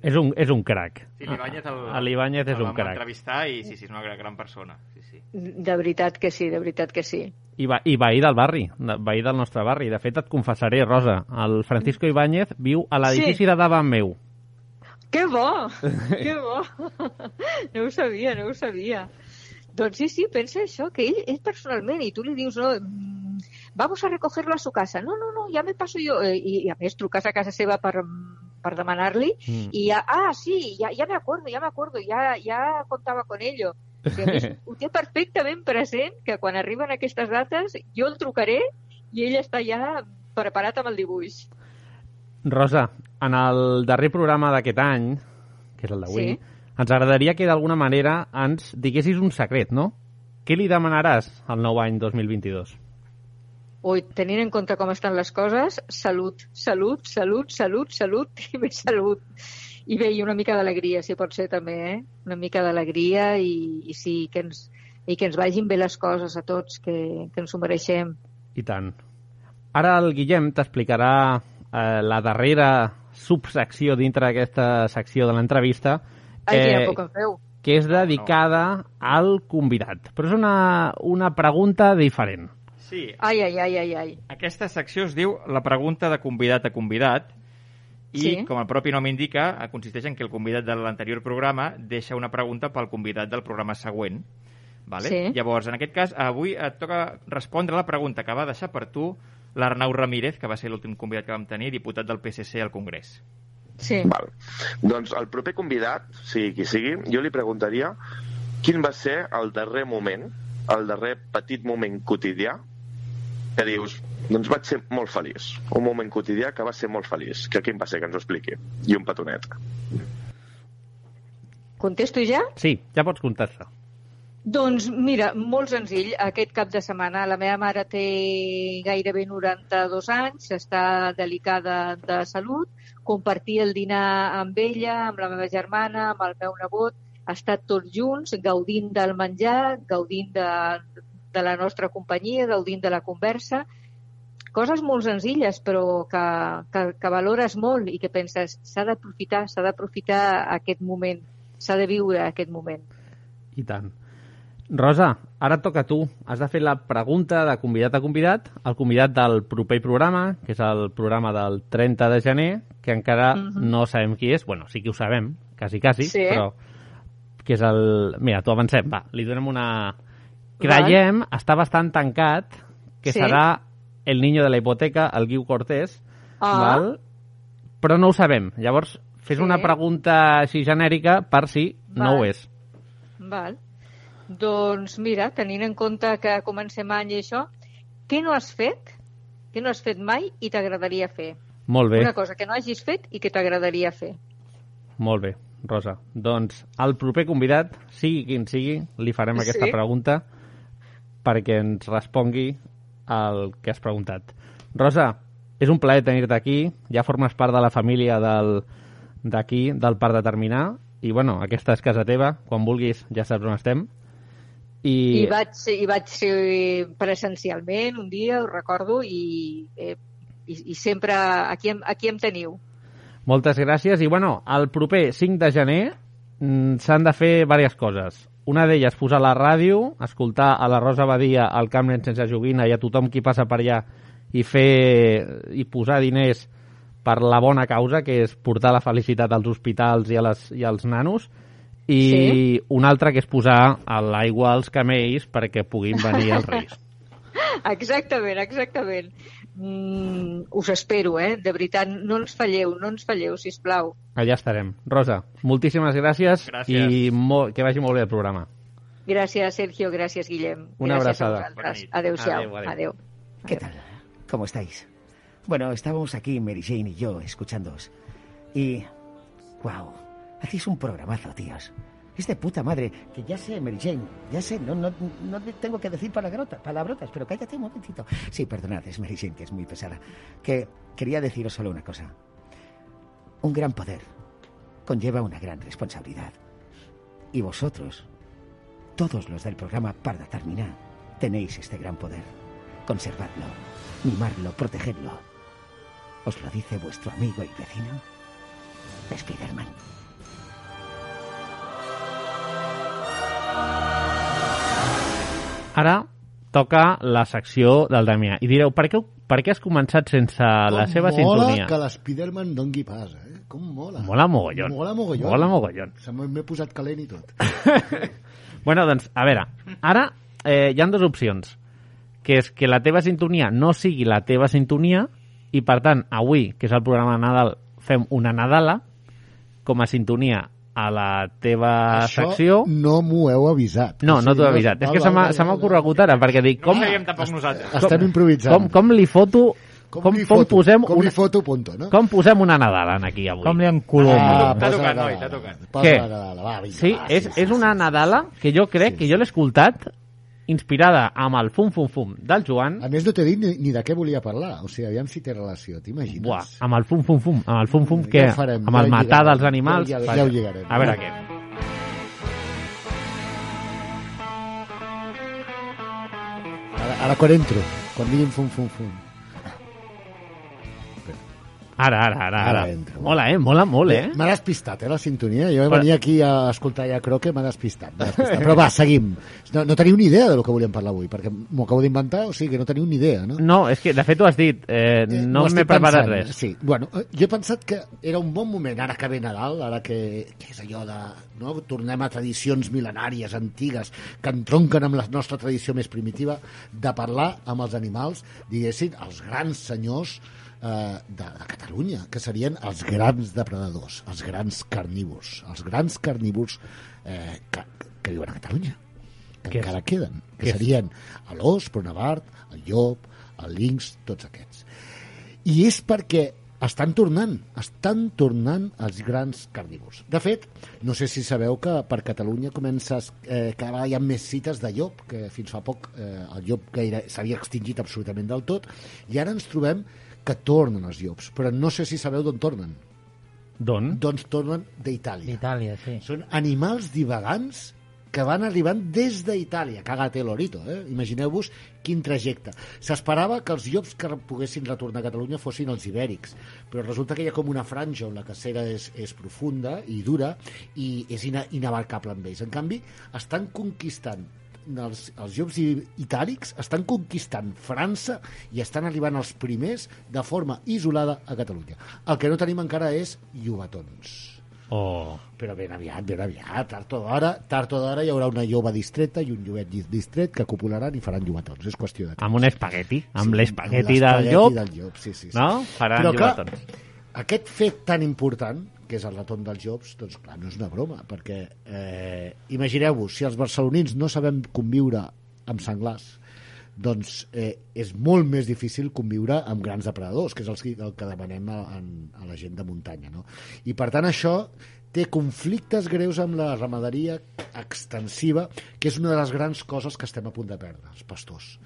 És un, és un crac. Sí, l'Ibáñez el, A l'Ibáñez és el un vam crac. entrevistar i sí, sí, és una gran, gran persona. Sí, sí. De veritat que sí, de veritat que sí. I, va, I veí del barri, de- veí del nostre barri. De fet, et confessaré, Rosa, el Francisco Ibáñez viu a l'edifici Sí. de davant meu. Que bo! que bo! No ho sabia, no ho sabia. Doncs sí, sí, pensa això, que ell, ell personalment, i tu li dius, no, mm, vamos a recogerlo a su casa. No, no, no, ja me paso yo. Eh, I, i a més truques a casa seva per, per demanar-li Mm. i ja, ah, sí, ja, ja me acuerdo, ja me acuerdo, ja, ja contava con ello. Més, ho té perfectament present que quan arriben aquestes dates jo el trucaré i ell està ja preparat amb el dibuix. Rosa, en el darrer programa d'aquest any, que és el d'avui, Sí. ens agradaria que d'alguna manera ens diguessis un secret, no? Què li demanaràs al nou any 2022? Ui, tenint en compte com estan les coses, salut, salut, salut, salut, salut i més salut. I bé, i una mica d'alegria, si pot ser també, eh? Una mica d'alegria i, i sí, que ens, i que ens vagin bé les coses a tots, que, que ens ho mereixem. I tant. Ara el Guillem t'explicarà eh, la darrera subsecció dintre d'aquesta secció de l'entrevista Ai, quina por que em feu. que és dedicada al convidat. Però és una, una pregunta diferent. Sí, Ai, ai, ai, ai, ai. Aquesta secció es diu la pregunta de convidat a convidat i, Sí. com el propi nom indica, consisteix en que el convidat de l'anterior programa deixa una pregunta pel convidat del programa següent. Vale? Sí. Llavors, en aquest cas, avui et toca respondre la pregunta que va deixar per tu l'Arnau Ramírez, que va ser l'últim convidat que vam tenir, diputat del PSC al Congrés. Sí. Val. Doncs el proper convidat, sigui qui sigui, jo li preguntaria quin va ser el darrer moment, el darrer petit moment quotidià que dius, doncs vaig ser molt feliç. Un moment quotidià que va ser molt feliç. Que quin va ser, que ens ho expliqui. I un petonet. Contesto ja? Sí, ja pots contestar. Doncs mira, molt senzill. Aquest cap de setmana la meva mare té gairebé 92 anys, està delicada de salut. Compartir el dinar amb ella, amb la meva germana, amb el meu nebot, ha estat tots junts, gaudint del menjar, gaudint de, de la nostra companyia, gaudint de la conversa. Coses molt senzilles, però que, que, que valores molt i que penses s'ha d'aprofitar, s'ha d'aprofitar aquest moment, s'ha de viure aquest moment. I tant. Rosa, ara et toca a tu. Has de fer la pregunta de convidat a convidat, el convidat del proper programa, que és el programa del 30 de gener, que encara Mhm. no sabem qui és. Bueno, sí que ho sabem, quasi, quasi, Sí. però que és el... Mira, t'ho avancem, va, li donem una... Creiem, està bastant tancat, que Sí. serà el niño de la hipoteca, el Guiu Cortés, Ah. val? però no ho sabem. Llavors, fes Sí. una pregunta així genèrica per si no Val. ho és. Val. Doncs mira, tenint en compte que comencem any i això, què no has fet? Què no has fet mai i t'agradaria fer? Molt bé. Una cosa que no hagis fet i que t'agradaria fer. Molt bé, Rosa. Doncs al proper convidat, sigui quin sigui, li farem aquesta Sí. pregunta perquè ens respongui el que has preguntat. Rosa, és un plaer tenir-te aquí. Ja formes part de la família del d'aquí, del Parc de Terminar. I, bueno, aquesta és casa teva. Quan vulguis ja saps on estem. I, I, vaig, I vaig ser presencialment un dia, ho recordo, i, eh, i, i sempre aquí, aquí em teniu. Moltes gràcies. I, bueno, el proper 5 de gener mm, s'han de fer diverses coses. Una d'elles, posar la ràdio, escoltar a la Rosa Badia al Camp Nen sense joguina i a tothom qui passa per allà i fer i posar diners per la bona causa, que és portar la felicitat als hospitals i, a les, i als nanos. I Sí. una altra que és posar a l'aigua als camells perquè puguin venir els reis. Exactament, exactament. Mm, us espero, eh? De veritat, no ens falleu, no ens falleu, si plau. Allà estarem. Rosa, moltíssimes gràcies, Gràcies. i mo que vagi molt bé el programa. Gràcies, Sergio, gràcies, Guillem. Una gràcies abraçada. Adéu-siau. Adéu, adéu. Adéu. ¿Qué tal? ¿Cómo estáis? Bueno, estábamos aquí, Mary Jane y yo, escuchándoos. Y... ¡Wow! Hacéis un programazo, tíos. Es de puta madre, que ya sé, Mary Jane, ya sé, no, no, no te tengo que decir palabrota- palabrotas, pero cállate un momentito. Sí, perdonad, es Mary Jane, que es muy pesada. Que quería deciros solo una cosa. Un gran poder conlleva una gran responsabilidad. Y vosotros, todos los del programa Parda Terminar, tenéis este gran poder. Conservadlo, mimarlo, protegedlo. Os lo dice vuestro amigo y vecino, Spiderman. Ara toca la secció del Damià. I direu, per què, per què has començat sense la seva Com mola sintonia? que l'Spiderman dongui pas, eh? Com mola. Mola mogollon. Mola mogollon. Mola mogollon. Se m'he posat calent i tot. Bueno, doncs, a veure, ara eh, hi han dues opcions. Que és que la teva sintonia no sigui la teva sintonia i, per tant, avui, que és el programa de Nadal, fem una Nadala com a sintonia a la teva Això secció. no m'ho heu avisat. No, O no t'ho he avisat. És que se m'ha ocorregut ara, perquè dic... No Com, ho sabíem tampoc nosaltres. Estem improvisant. com, com li foto... Com, com, li com foto? posem Com li una, foto punto, no? com posem una Nadala aquí avui? Com li encolom? Ah, T'ha tocat, noi, t'ha tocat. Posa Què? Nadala, va, vinga, Sí, va, és, és una Nadala que jo crec que jo l'he escoltat inspirada amb el fum fum fum del Joan A més, no t'he dit ni, ni de què volia parlar. O sigui, aviam si té relació, t'imagines? Buah, amb el fum fum fum, amb el fum fum Ja que farem, amb ja el matar lligarem, dels animals. ja ja vaja. ho lligarem. A veure què. Ara, ara quan entro, quan diguin fum, fum, fum. Ara, ara, ara. Ara ara. Mola, eh? Mola molt, eh? M'ha despistat, eh, la sintonia. Jo Però- venia aquí a escoltar ja Croque, m'ha despistat, despistat. Però va, seguim. No, no teniu ni idea de lo que volíem parlar avui, perquè m'ho acabo d'inventar, o sigui que no teniu ni idea, no? No, és que de fet ho has dit. Eh, no Ho m'he preparat pensant, res. Sí, bueno, eh, jo he pensat que era un bon moment, ara que ve Nadal, ara que, que és allò de... No? Tornem a tradicions mil·lenàries, antigues, que entronquen amb la nostra tradició més primitiva, de parlar amb els animals, diguéssim, els grans senyors eh, de, de Catalunya, que serien els grans depredadors, els grans carnívors, els grans carnívors eh, que, que viuen a Catalunya, que Què és? encara queden, Què que és? serien l'os, Pronavart, el llop, el linx, tots aquests. I és perquè estan tornant, estan tornant els grans carnívors. De fet, no sé si sabeu que per Catalunya comença, eh, que ara hi ha més cites de llop, que fins fa poc eh, el llop gaire s'havia extingit absolutament del tot, i ara ens trobem que tornen els llops, però no sé si sabeu d'on tornen. D'on? Doncs tornen d'Itàlia. D'Itàlia, sí. Són animals divagants que van arribant des d'Itàlia. Cágate l'orito, eh? Imagineu-vos quin trajecte. S'esperava que els llops que poguessin retornar a Catalunya fossin els ibèrics, però resulta que hi ha com una franja on la cacera és, és profunda i dura i és ina, inabarcable amb ells. En canvi, estan conquistant els, els llops itàlics estan conquistant França i estan arribant els primers de forma isolada a Catalunya. El que no tenim encara és llobatons. Oh. Però ben aviat, ben aviat, tard o d'hora, tard o d'hora hi haurà una lloba distreta i un llobet dis- distret que copularan i faran llobatons. És qüestió de temps. Amb un espagueti, amb Sí, l'espagueti del llop, del llop, sí, sí, sí. no? Faran Però llobatons. aquest fet tan important, que és el retorn dels llops, doncs clar, no és una broma, perquè eh, imagineu-vos, si els barcelonins no sabem conviure amb senglars, doncs eh, és molt més difícil conviure amb grans depredadors, que és el, el que demanem a, a la gent de muntanya. No? I per tant això té conflictes greus amb la ramaderia extensiva, que és una de les grans coses que estem a punt de perdre, els pastors.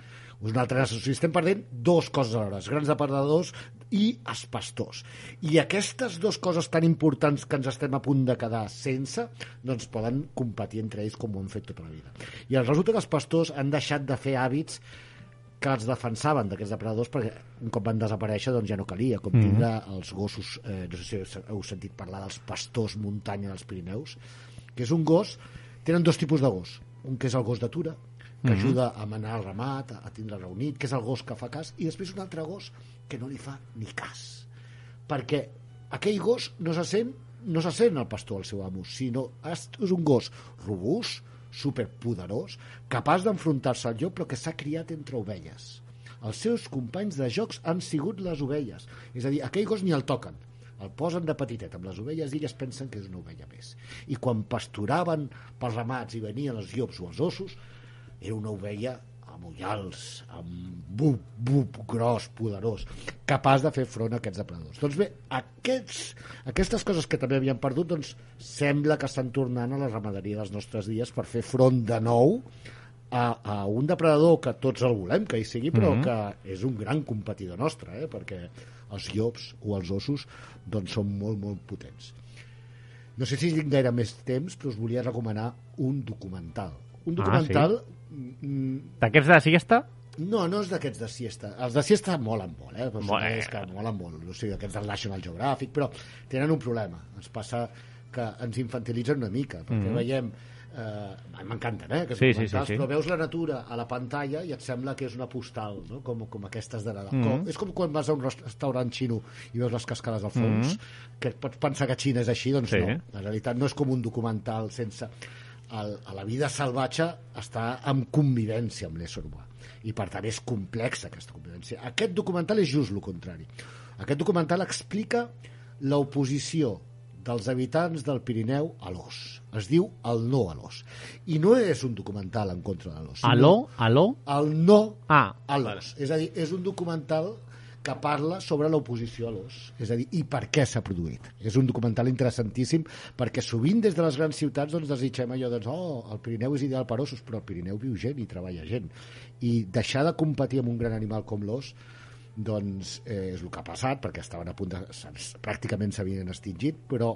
Sigui, estem perdent dos coses alhora, els grans depredadors i els pastors. I aquestes dues coses tan importants que ens estem a punt de quedar sense, doncs poden competir entre ells com ho han fet tota la vida. I resulta que els pastors han deixat de fer hàbits que els defensaven d'aquests depredadors perquè un cop van desaparèixer doncs ja no calia, com Mhm. tindre els gossos, eh, no sé si heu sentit parlar dels pastors muntanya dels Pirineus, que és un gos, tenen dos tipus de gos, un que és el gos d'atura, que Mhm. ajuda a manar el ramat, a, a tindre reunit, que és el gos que fa cas, i després un altre gos que no li fa ni cas. Perquè aquell gos no se sent, no se sent el pastor al seu amo, sinó és és un gos robust, superpoderós, capaç d'enfrontar-se al llop, però que s'ha criat entre ovelles. Els seus companys de jocs han sigut les ovelles. És a dir, aquell gos ni el toquen. El posen de petitet amb les ovelles i elles pensen que és una ovella més. I quan pasturaven pels ramats i venien els llops o els ossos, era una ovella amb ullals, amb bup, bup gros, poderós, capaç de fer front a aquests depredadors. Doncs bé, aquests, aquestes coses que també havien perdut, doncs sembla que estan tornant a la ramaderia dels nostres dies per fer front de nou a, a un depredador que tots el volem que hi sigui, però Mhm. que és un gran competidor nostre, eh? perquè els llops o els ossos doncs, són molt, molt potents. No sé si tinc gaire més temps, però us volia recomanar un documental. Un Ah, documental... sí? Mm, D'aquests de siesta? no, no és d'aquests de siesta. Els de siesta molen molt, eh? Però Bueno. és que molen molt. O sigui, aquests del National Geographic, però tenen un problema. Ens passa que ens infantilitzen una mica, perquè Mhm. veiem... Eh, M'encanten, eh, aquests Sí, sí, sí, sí. però veus la natura a la pantalla i et sembla que és una postal, no? com, com aquestes de Nadal. Mhm. Com, és com quan vas a un rest- restaurant xino i veus les cascades al fons, Mhm. que pots pensar que Xina és així, doncs Sí. no. En realitat no és com un documental sense... El, a la vida salvatge està en convivència amb l'ésser humà i per tant és complexa aquesta convivència. Aquest documental és just el contrari. Aquest documental explica l'oposició dels habitants del Pirineu a l'os. Es diu el no a l'os. I no és un documental en contra de l'os. sinó Aló? Aló? El no Ah, a l'os. És a dir, és un documental que parla sobre l'oposició a l'os. És a dir, i per què s'ha produït. És un documental interessantíssim perquè sovint des de les grans ciutats doncs, desitgem allò de oh, el Pirineu és ideal per ossos, però al Pirineu viu gent i treballa gent. I deixar de competir amb un gran animal com l'os doncs eh, és el que ha passat perquè estaven a punt de... pràcticament s'havien extingit però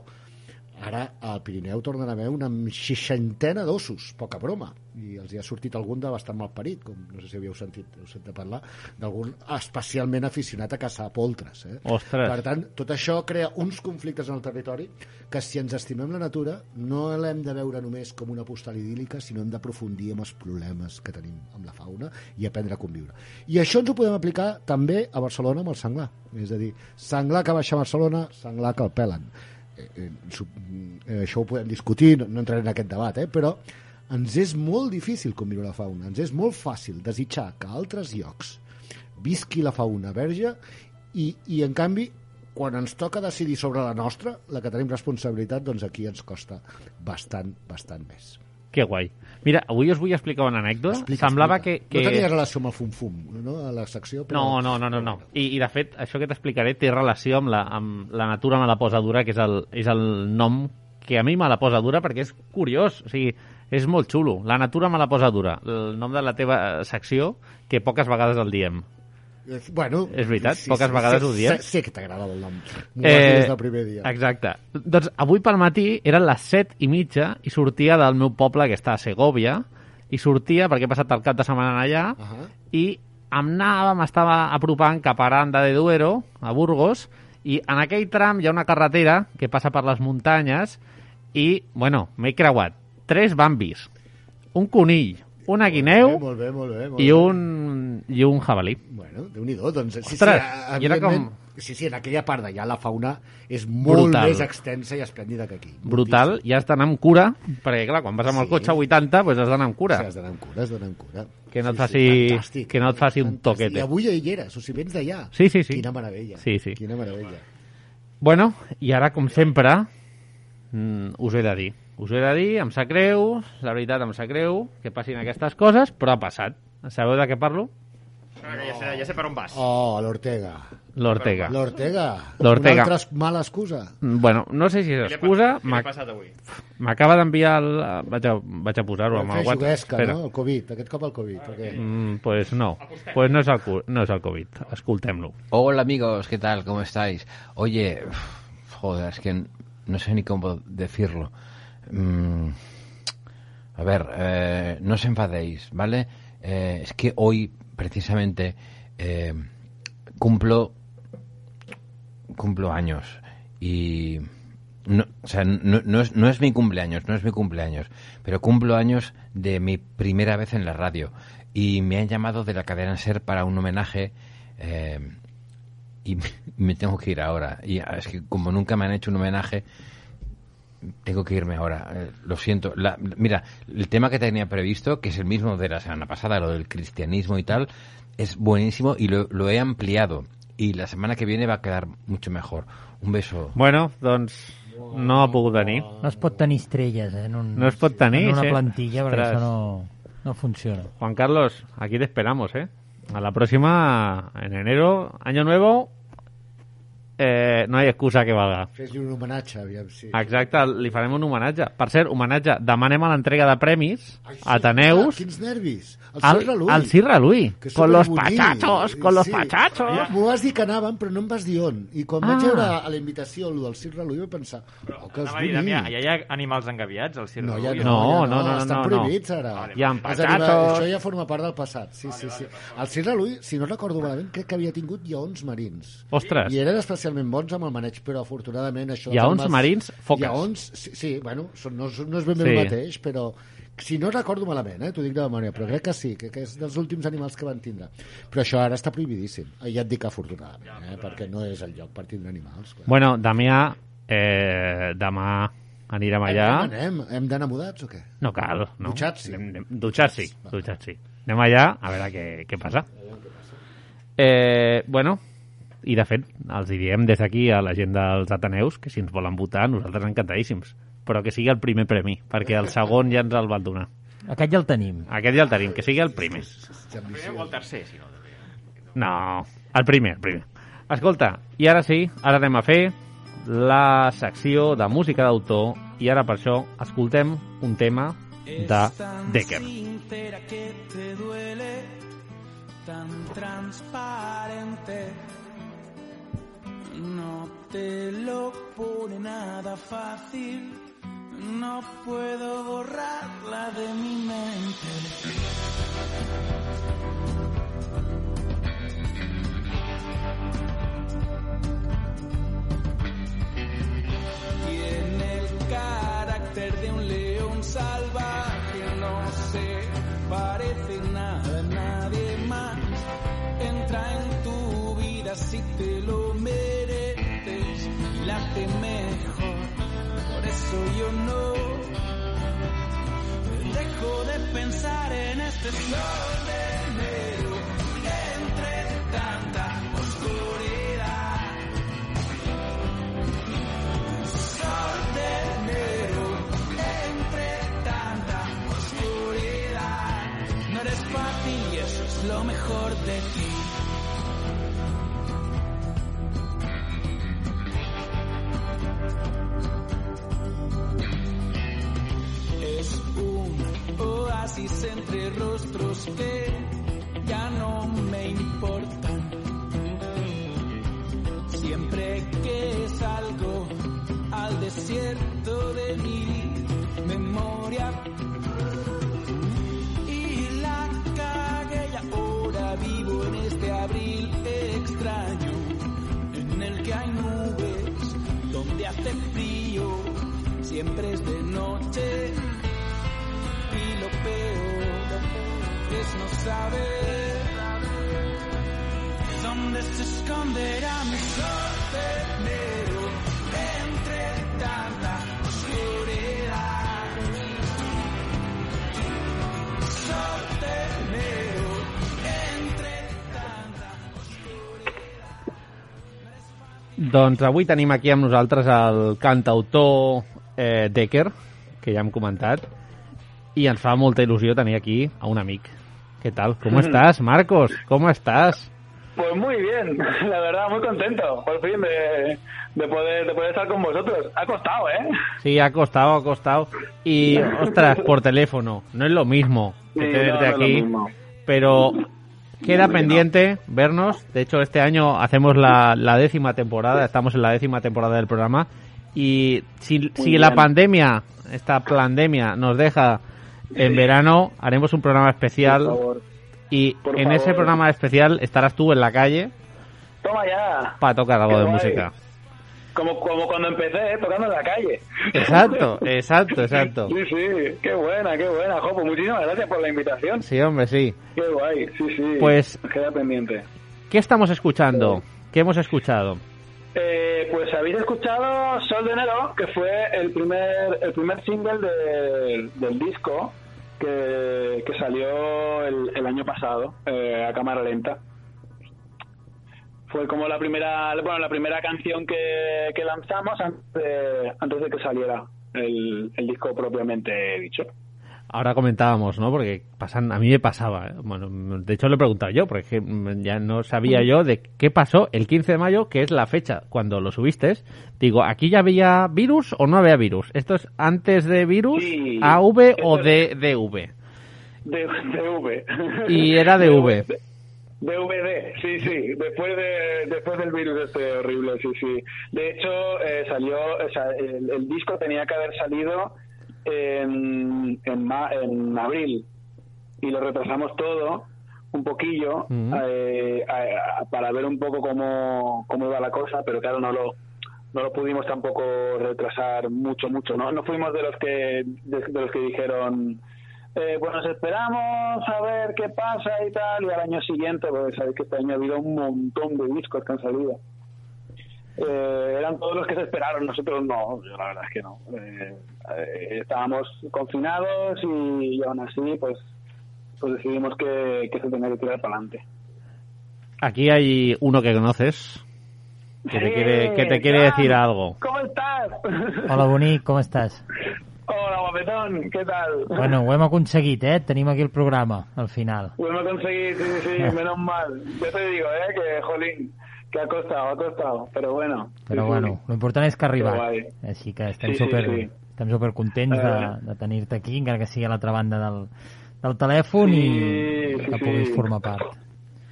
ara al Pirineu tornen a haver una seixantena d'ossos, poca broma i els hi ha sortit algun de bastant malparit com no sé si havíeu sentit, heu sentit parlar d'algun especialment aficionat a caçar poltres eh? Ostres. per tant, tot això crea uns conflictes en el territori que si ens estimem la natura no l'hem de veure només com una postal idíl·lica sinó hem d'aprofundir en els problemes que tenim amb la fauna i aprendre a conviure i això ens ho podem aplicar també a Barcelona amb el senglar és a dir, senglar que baixa a Barcelona senglar que el pelen eh, eh, su- eh, això ho podem discutir, no, no entraré en aquest debat, eh, però ens és molt difícil conviure la fauna, ens és molt fàcil desitjar que a altres llocs visqui la fauna verge i, i en canvi quan ens toca decidir sobre la nostra, la que tenim responsabilitat, doncs aquí ens costa bastant, bastant més. Que guai. Mira, avui us vull explicar una anècdota. Explica, Semblava explica. que... que... No tenia relació amb el fum-fum, no, a la secció, però... No, no, no, no, no. I, I, de fet, això que t'explicaré té relació amb la, amb la natura me la posa dura, que és el, és el nom que a mi me la posa dura perquè és curiós, o sigui, és molt xulo. La natura me la posa dura, el nom de la teva eh, secció, que poques vegades el diem. Eh, Bueno, És veritat, poques vegades sé, ho diem. Sé, sé que t'agrada el nom. M'ho dir des del primer dia. Exacte. Doncs avui pel matí eren les set i mitja i sortia del meu poble, que està a Segovia, i sortia, perquè he passat el cap de setmana allà, Uh -huh. i em anava, m'estava apropant cap a Aranda de Duero, a Burgos, i en aquell tram hi ha una carretera que passa per les muntanyes i, bueno, m'he creuat tres bambis, un conill, una guineu Molt bé, molt bé, molt i bé. un, i un jabalí. Bueno, Déu-n'hi-do, doncs... Sí, Ostres, sí, i era com- Sí, sí, en aquella part d'allà la fauna és molt Brutal. més extensa i esplèndida que aquí. Brutal, i has d'anar amb cura, perquè, clar, quan vas amb el Sí. cotxe a 80, doncs has d'anar amb cura. Sí, has d'anar amb cura, has d'anar amb cura. Que no et Sí, faci, sí, fantàstic. que no et faci un I toquete. avui ja hi eres, o sigui, vens d'allà. Sí, sí, sí. Quina meravella. Sí, sí. Quina meravella. Bueno, i ara, com sempre, mm, us he de dir. Us he de dir, em sap greu, la veritat em sap greu que passin aquestes coses, però ha passat. Sabeu de què parlo? Ja sé, ja sé per on vas. Oh, l'Ortega. L'Ortega. L'Ortega. L'Ortega. Una altra mala excusa. Mm, Bueno, no sé si és excusa. Què li ha passat avui? M'acaba d'enviar el... Vaig a, vaig a posar-ho amb el WhatsApp. juguesca, Espera. no? El Covid, aquest cop el Covid. Perquè... Mm, pues no. Pues no és el, no és el Covid. Escoltem-lo. Hola amigos, ¿qué tal? ¿Cómo estáis? Oye, joder, es que no sé ni cómo decirlo. Mm, a ver, eh, no os enfadéis, ¿vale? Eh, es que hoy, precisamente, eh, cumplo cumplo años y no, o sea, no, no es, no es mi cumpleaños, no es mi cumpleaños, pero cumplo años de mi primera vez en la radio y me han llamado de la cadena Ser para un homenaje eh, y me tengo que ir ahora. Y ah, es que como nunca me han hecho un homenaje, tengo que irme ahora. Eh, lo siento. La- mira, el tema que tenía previsto, que es el mismo de la semana pasada, lo del cristianismo y tal, es buenísimo y lo, lo he ampliado. Y la semana que viene va a quedar mucho mejor. Un beso. Bueno, doncs no ha pogut venir. No es pot tenir estrelles, eh? En un, No es pot tenir, en una sí. plantilla, perquè Ostres. això no... No funciona. Juan Carlos, aquí te esperamos, ¿eh? A la próxima, en enero, año nuevo, eh, no hi ha excusa que valga. Fes-li un homenatge, aviam, sí. Exacte, li farem un homenatge. Per cert, homenatge, demanem a l'entrega de premis a Ateneus Ah, quins nervis. El al, Sir Raluy. al Sir Raluy, con los pachachos, con los Sí. pachachos. M'ho vas dir que anàvem, però no em vas dir on. I quan Ah. vaig veure a la invitació el del Sir Raluy vaig pensar, oh, que és dir, bonic. Damià, ja hi ha animals engaviats al circ No, ja no, No, ja no, no, estan no, no. prohibits ara. Hi ha pachachos. Això ja forma part del passat, sí, sí, sí. El Sir Raluy, si no recordo malament, crec que havia tingut lleons marins. Ostres. I eren especialment bons amb el maneig, però afortunadament això... dels Lleons animals- marins, foques. Lleons, sí, sí bueno, són, no, no és ben bé Sí. el mateix, però si no recordo malament, eh, t'ho dic de memòria, però crec que sí, que, que és dels últims animals que van tindre. Però això ara està prohibidíssim. Eh, Ja et dic afortunadament, eh, perquè no és el lloc per tindre animals. Clar. Bueno, Damià, eh, demà anirem allà. Anem, anem, hem d'anar mudats o què? No cal, no. Dutxats, sí. Anem, anem, dutxats sí, dutxats sí. Anem allà a veure què, què passa. Eh, bueno, i de fet, els hi diem des d'aquí a la gent dels Ateneus que si ens volen votar, nosaltres encantadíssims. Però que sigui el primer premi, perquè el segon ja ens el van donar. Aquest ja el tenim. Aquest ja el tenim, que sigui el primer. El primer o el tercer, si no. No, el primer, el primer. Escolta, i ara sí, ara anem a fer la secció de música d'autor i ara per això escoltem un tema de Decker. sincera que te duele, tan transparente. No te lo pone nada fácil, no puedo borrarla de mi mente. Tiene el carácter de un león salvaje, no se parece nada a nadie más. Entra en tu vida si te lo eso yo no dejo de pensar en este sol de enero entre tanta oscuridad. Sol de enero entre tanta oscuridad. No eres fácil y eso es lo mejor de ti. Oasis entre rostros que ya no me importan. Siempre que salgo al desierto de mi memoria y la cagué y ahora vivo en este abril extraño en el que hay nubes donde hace frío siempre es es no saber dónde se esconderá mi enero entre tanta oscuridad. Enero entre tanta Doncs avui tenim aquí amb nosaltres el cantautor eh, Decker, que ja hem comentat, i ens fa molta il·lusió tenir aquí a un amic. ¿Qué tal? ¿Cómo estás, Marcos? ¿Cómo estás? Pues muy bien, la verdad, muy contento, por fin, de, de poder, de poder estar con vosotros. Ha costado, ¿eh? Sí, ha costado, ha costado. Y, ostras, por teléfono. No es lo mismo que Sí, tenerte no, no aquí. Pero queda pendiente vernos. De hecho, este año hacemos la, la décima temporada. Estamos en la décima temporada del programa. Y si, si la pandemia, esta pandemia, nos deja en verano, haremos un programa especial. Por favor. Y Por en ese programa especial estarás tú en la calle Toma ya. para tocar algo Qué de guay. música. Como, como cuando empecé, ¿eh? tocando en la calle. Exacto, exacto, exacto. Sí, sí, qué buena, qué buena, Jo, pues muchísimas gracias por la invitación. Sí, hombre, sí. Qué guay, sí, sí. Pues- Queda pendiente. ¿Qué estamos escuchando? ¿Qué hemos escuchado? Eh, pues habéis escuchado Sol de Enero, que fue el primer, el primer single de- del disco que, salió el, año pasado eh, a cámara lenta. Fue como la primera, bueno, la primera canción que, que lanzamos antes de, antes de que saliera el, el disco propiamente dicho. Ahora comentábamos, ¿no? Porque pasan, a mí me pasaba. ¿eh? Bueno, de hecho lo he preguntado yo, porque es que, mm, ya no sabía yo de qué pasó el 15 de mayo, que es la fecha cuando lo subiste. Digo, ¿aquí ya había virus o no había virus? ¿Esto es antes de virus, Sí, AV o eso de DV? De, de V. Y era de V. DVD, sí, sí, después de después del virus este horrible, sí, sí. De hecho, eh, salió, o sea, el, el disco tenía que haber salido en, en, ma- en abril y lo retrasamos todo un poquillo eh, a- a- para ver un poco cómo, cómo iba la cosa, pero claro, no lo no lo pudimos tampoco retrasar mucho, mucho, ¿no? No fuimos de los que de, de los que dijeron eh, pues nos esperamos a ver qué pasa y tal, y al año siguiente, pues sabéis que este año ha habido un montón de discos que han salido. Eh, eran todos los que se esperaron, nosotros no, yo la verdad es que no. Eh, eh, estábamos confinados y, aún así, pues, pues decidimos que, que se tenía que tirar para adelante. Aquí hay uno que conoces que te quiere, que te quiere Fran. decir algo. ¿Cómo estás? Hola, bonic, com estàs? Hola, guapetón, ¿qué tal? Bueno, ho hem aconseguit, eh? Tenim aquí el programa, al final. Lo hemos conseguido, sí, sí, sí, menos mal. Yo te digo, eh, que, jolín, que ha costado, ha costado, pero bueno. Però Sí, bueno, sí. l'important és que ha arribat. Així que estem Sí, sí, super, sí. estem super contents de, Eh. de tenir-te aquí, encara que sigui a l'altra banda del, del telèfon Sí, i sí, que sí. puguis formar part.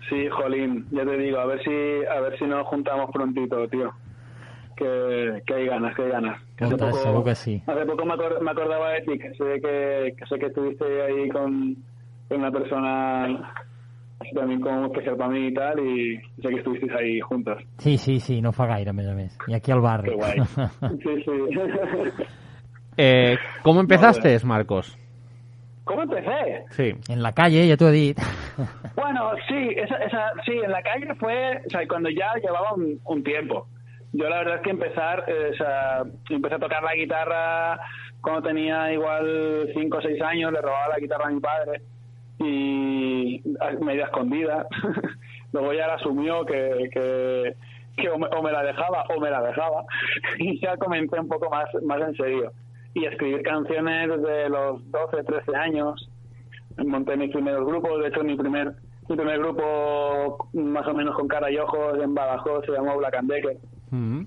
Sí, jolín, ya te digo, a ver si a ver si nos juntamos prontito, tío. Que, que hay ganas, que hay ganas. Que Moltes, segur que sí. Hace poco me, acor- me acordaba de ti, que sé que, que sé que estuviste ahí con, con una persona también como especial para mí y tal, y sé que estuvisteis ahí juntos. Sí, sí, sí, no fa gaire, a més a més. I aquí al barri. Qué guay. Sí, sí. Eh, ¿Cómo empezaste, Marcos? ¿Cómo empecé? Sí. En la calle, ja t'ho he dit. Bueno, sí, esa, esa, sí, en la calle fue, o sea, cuando ya llevaba un, un tiempo. Yo la verdad es que empezar, eh, o sea, empecé a tocar la guitarra cuando tenía igual 5 o 6 años, le robaba la guitarra a mi padre y media escondida. Luego ya la asumió que, que, que o, me, o me la dejaba o me la dejaba. Y ya comencé un poco más, más en serio. Y escribir canciones desde los 12, 13 años. Monté mis primeros grupos, de hecho mi primer mi primer grupo más o menos con cara y ojos en Badajoz se llamó Black and Decker, Mm,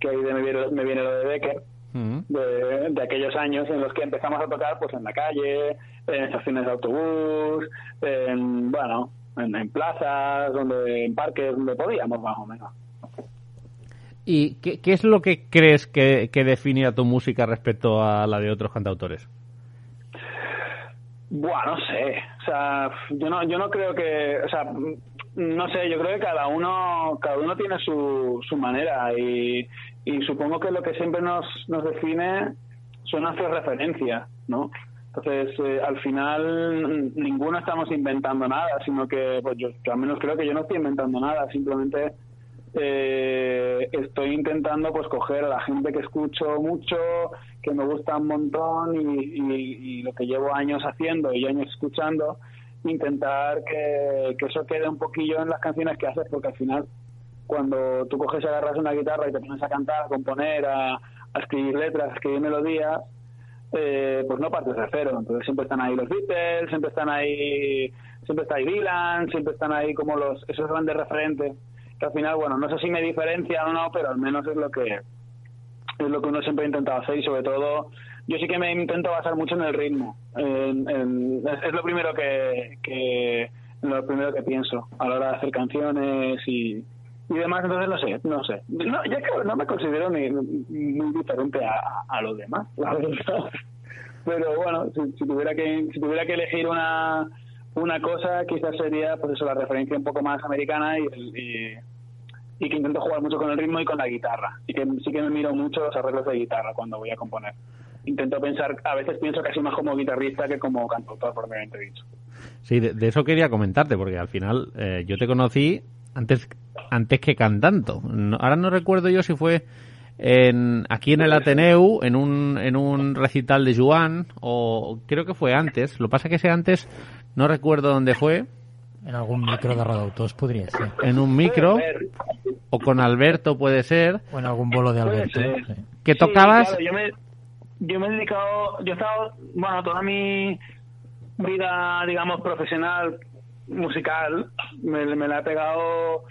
que ahí de me, viene, me viene lo de Decker, de, de aquellos años en los que empezamos a tocar pues en la calle, en estaciones de autobús, en bueno, en, en plazas, donde en parques, donde podíamos más o menos. ¿Y qué, qué es lo que crees que, que define a tu música respecto a la de otros cantautores? Buah, no sé. O sea, yo no, yo no creo que, o sea, no sé, yo creo que cada uno, cada uno tiene su, su manera y, y supongo que lo que siempre nos, nos define son nuestras referencias, ¿no? Entonces, eh, al final, ninguno estamos inventando nada, sino que, pues yo, yo al menos creo que yo no estoy inventando nada, simplemente eh, estoy intentando pues coger a la gente que escucho mucho, que me gusta un montón y, y- y lo que llevo años haciendo y años escuchando, intentar que, que eso quede un poquillo en las canciones que haces, porque al final cuando tú coges y agarras una guitarra y te pones a cantar, a componer, a, escribir letras, a escribir melodías, eh, pues no partes de cero. Entonces siempre están ahí los Beatles, siempre están ahí, siempre está ahí Dylan, siempre están ahí como los esos grandes referentes. Que al final, bueno, no sé si me diferencia o no, pero al menos es lo que es lo que uno siempre ha hacer y sobre todo yo sí que me intento basar mucho en el ritmo. En- en- es, es lo primero que, que lo primero que pienso a la hora de hacer canciones y, y demás. Entonces no sé, no sé. No, ya que no me considero ni muy diferente a, a los demás, la verdad. Pero bueno, si, tuviera que si tuviera que elegir una una cosa, quizás sería pues eso la referencia un poco más americana y, y y que intento jugar mucho con el ritmo y con la guitarra. Y que sí que me miro mucho los arreglos de guitarra cuando voy a componer. Intento pensar, a veces pienso casi más como guitarrista que como cantautor, propiamente dicho. Sí, de, de eso quería comentarte, porque al final eh, yo te conocí antes, antes que cantando. No- ahora no recuerdo yo si fue en, aquí en el Ateneu, en un, en un recital de Joan, o creo que fue antes. Lo que pasa que ese antes no recuerdo dónde fue. En algun micro de rodautors podria ser. En un micro, o con Alberto puede ser. O en algun bolo de Alberto. Sí. Que Sí, tocabas claro, yo me- yo me he dedicado, yo he estado, bueno, toda mi vida, digamos, profesional, musical, me, me la he pegado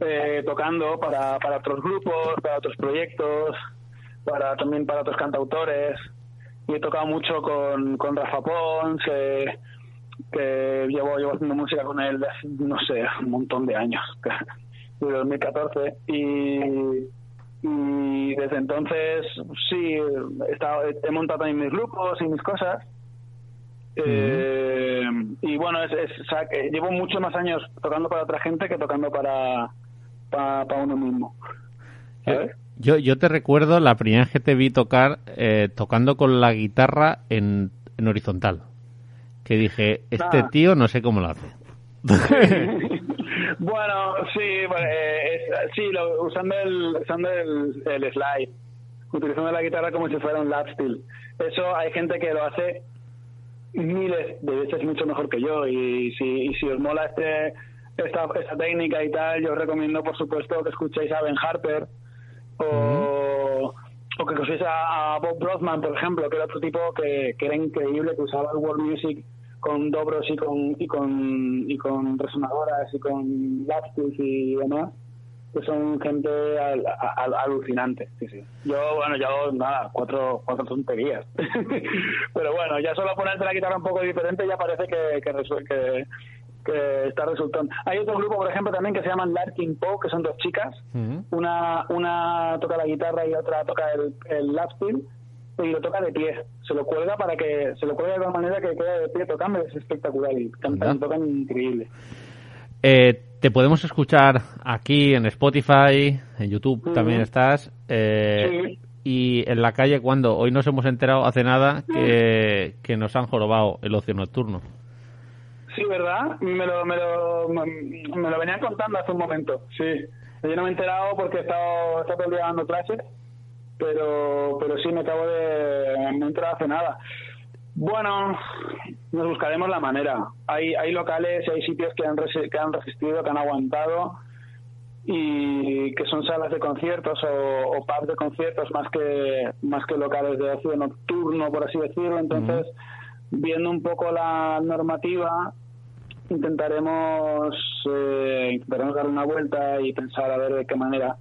eh, tocando para, para otros grupos, para otros proyectos, para también para otros cantautores. Y he tocado mucho con, con Rafa Pons, eh, que llevo, llevo haciendo música con él hace, no sé, un montón de años, desde 2014. Y, y desde entonces, sí, he, estado- he montado también mis grupos y mis cosas. Eh, y bueno, es, es- o sea, que llevo muchos más años tocando para otra gente que tocando para, para, para uno mismo. ¿sabes? Yo, yo te recuerdo la primera vez que te vi tocar eh, tocando con la guitarra en, en horizontal. Que dije, este Ah. tío no sé cómo lo hace. Bueno, sí, bueno, eh, es- sí, lo- usando el usando el, el slide, utilizando la guitarra como si fuera un lap steel. Eso hay gente que lo hace miles de veces mucho mejor que yo. Y si, y si os mola este esta, esta técnica y tal, yo os recomiendo por supuesto que escuchéis a Ben Harper o, o que escuchéis a, a Bob Brothman, por ejemplo, que era otro tipo que, que era increíble, que usaba el world music con dobros y con y con y con resonadoras y con lapsus y demás que son gente al- al- alucinante sí sí. Yo bueno yo nada cuatro cuatro tonterías. Pero bueno ya solo ponerte la guitarra un poco diferente ya parece que que, que, que está resultando. Hay otro grupo por ejemplo también que se llaman Larkin Poe que son dos chicas. Una una toca la guitarra y otra toca el, el lap steel y lo toca de pie. Se lo cuelga para que se lo cuelga de tal manera que quede de pie tocando es espectacular y cantan tocan increíble. Eh, te podemos escuchar aquí en Spotify, en YouTube también estás. eh, Y en la calle, cuando hoy nos hemos enterado hace nada que, que nos han jorobado el ocio nocturno. Sí, ¿verdad? Me lo, me lo, me lo venían contando hace un momento, sí. Yo no me he enterado porque he estado, he estado todo el día dando clases, pero, pero sí me acabo de... me he enterado hace nada. Bueno, nos buscaremos la manera. Hay, hay locales y hay sitios que han, que han resistido, que han aguantado y que son salas de conciertos o, o pubs de conciertos más que más que locales de ocio nocturno, por así decirlo. Entonces, viendo un poco la normativa, intentaremos eh, intentaremos dar una vuelta y pensar a ver de qué manera.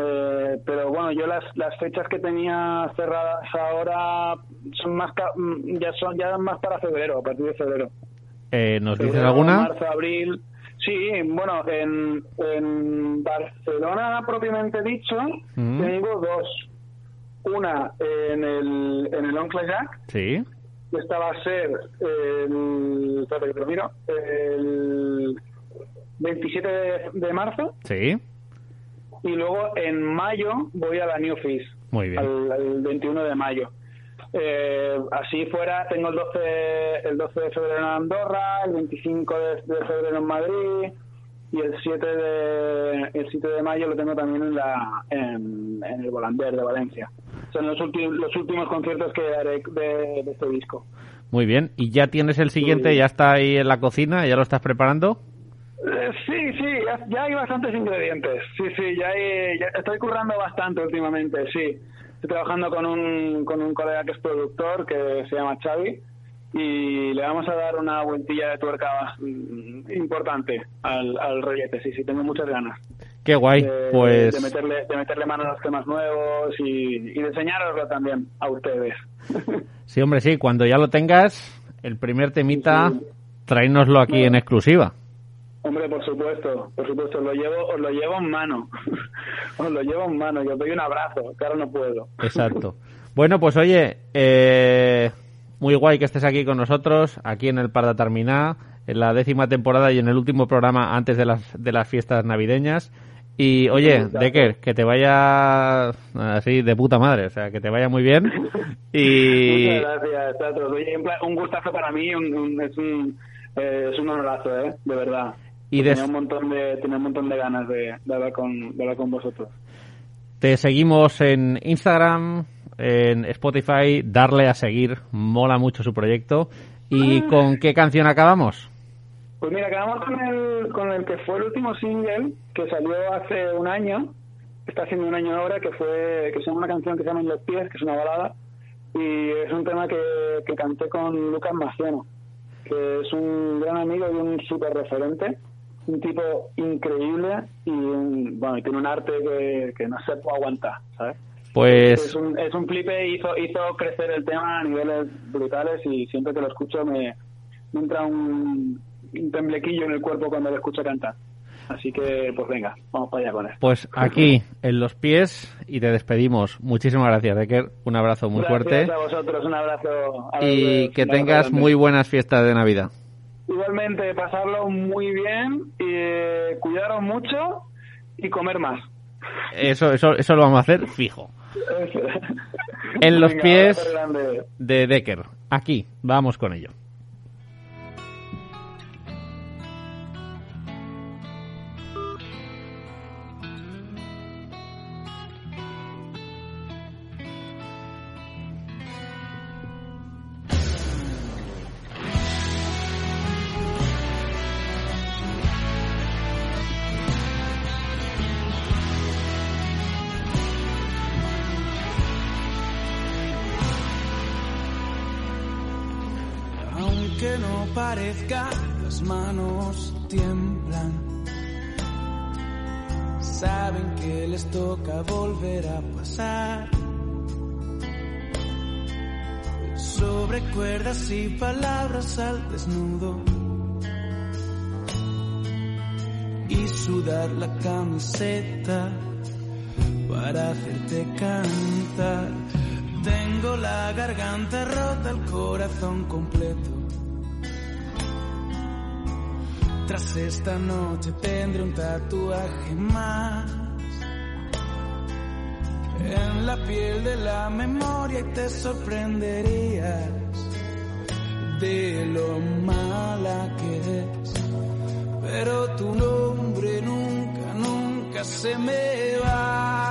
Eh, pero bueno, yo las, las fechas que tenía cerradas ahora son más ca- mm, ya son ya más para febrero, a partir de febrero. Eh, ¿Nos dices alguna? Marzo, abril. Sí, bueno, en, en Barcelona propiamente dicho, Mm. tengo dos. Una en el, en el Oncle Jack, Sí. esta va a ser el, espérate que te lo miro, el 27 de, de marzo Sí. Y luego en mayo voy a la New Fish, Muy bien. al, al 21 de mayo. Eh, así fuera, tengo el 12, el 12 de febrero en Andorra, el 25 de, de febrero en Madrid y el 7 de, el 7 de mayo lo tengo también en, la, en, en el Volander de Valencia. Son los, últimos los últimos conciertos que haré de, de este disco. Muy bien. ¿Y ya tienes el siguiente? ¿Ya está ahí en la cocina? ¿Ya lo estás preparando? Eh, Sí, sí, ya, ya hay bastantes ingredientes. Sí, sí, ya, hay- ya estoy currando bastante últimamente, sí. Estoy trabajando con un, con un colega que es productor, que se llama Xavi, y le vamos a dar una vueltilla de tuerca mm, importante al, al rollete, sí, sí, tengo muchas ganas. Qué guay. De, Pues de meterle, de meterle mano a los temas nuevos y, y de enseñároslo también a ustedes. sí, hombre, sí. Cuando ya lo tengas, el primer temita, tráenoslo aquí en exclusiva. Hombre, por supuesto, por supuesto, lo llevo, os lo llevo en mano. os lo llevo en mano, yo os doy un abrazo, que ahora no puedo. Exacto. Bueno, pues oye, eh, muy guay que estés aquí con nosotros, aquí en el Parda Terminá, en la décima temporada y en el último programa antes de las, de las fiestas navideñas. Y oye, Decker, que te vaya así de puta madre, o sea, que te vaya muy bien. Y Muchas gracias, Tato. Oye, un gustazo para mí, un- un- es, un, eh, es un honorazo, ¿eh? De verdad. Y des- un montón de, tenía un montón de ganas de, de hablar, con, de hablar con vosotros. te seguimos en Instagram, en Spotify, darle a seguir, mola mucho su proyecto. ¿Y con qué canción acabamos? Pues mira, acabamos con el, con el que fue el último single que salió hace un año, está haciendo un año ahora, que fue que se llama una canción que se llama En los pies, que es una balada, y es un tema que, que canté con Lucas Maciano, que es un gran amigo y un súper referente, un tipo increíble y un, bueno, y tiene un arte que, que no se puede aguantar, ¿sabes? Pues Es un, es un flipe, hizo, hizo crecer el tema a niveles brutales y siempre que lo escucho me, me entra un, un temblequillo en el cuerpo cuando lo escucho cantar. Así que, pues venga, vamos para allá con él. Pues aquí, en los pies, y te despedimos. Muchísimas gracias, Decker. Un abrazo muy Gracias fuerte. a vosotros, un abrazo. a Y que tengas muy buenas fiestas de Navidad. Igualmente, pasarlo muy bien, y eh, cuidaros mucho y comer más. Eso, eso, eso lo vamos a hacer fijo. En los Venga, pies de Decker. Aquí, vamos con ello. Las manos tiemblan. Saben que les toca volver a pasar. Sobre cuerdas y palabras al desnudo. Y sudar la camiseta para hacerte cantar. Tengo la garganta rota, el corazón completo. Tras esta noche tendré un tatuaje más en la piel de la memoria y te sorprenderías de lo mala que eres. Pero tu nombre nunca, nunca se me va.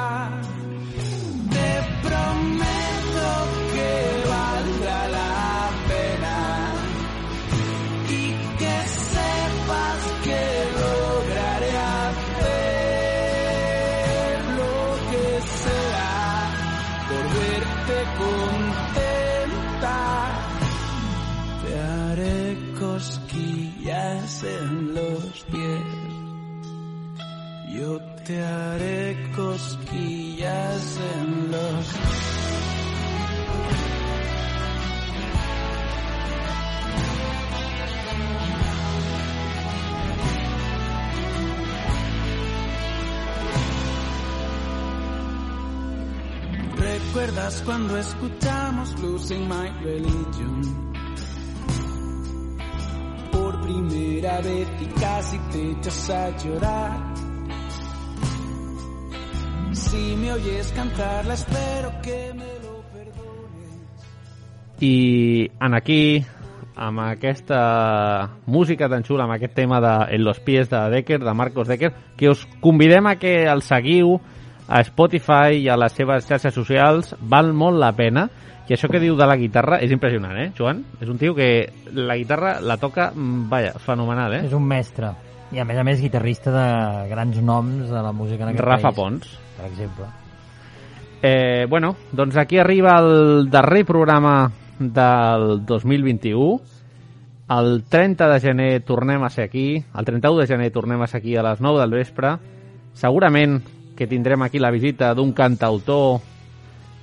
¿Recuerdas cuando escuchamos Losing My Religion? Por primera vez y casi te echas a llorar. Si me oyes cantarla, espero que me lo I en aquí, amb aquesta música tan xula, amb aquest tema de En los pies de Decker, de Marcos Decker, que us convidem a que el seguiu a Spotify i a les seves xarxes socials, val molt la pena. I això que diu de la guitarra és impressionant, eh, Joan? És un tio que la guitarra la toca, mm, vaja, fenomenal, eh? És un mestre. I a més a més guitarrista de grans noms de la música en aquest Rafa país. Pons. Per exemple. Eh, bueno, doncs aquí arriba el darrer programa del 2021. El 30 de gener tornem a ser aquí, el 31 de gener tornem a ser aquí a les 9 del vespre. Segurament que tindrem aquí la visita d'un cantautor,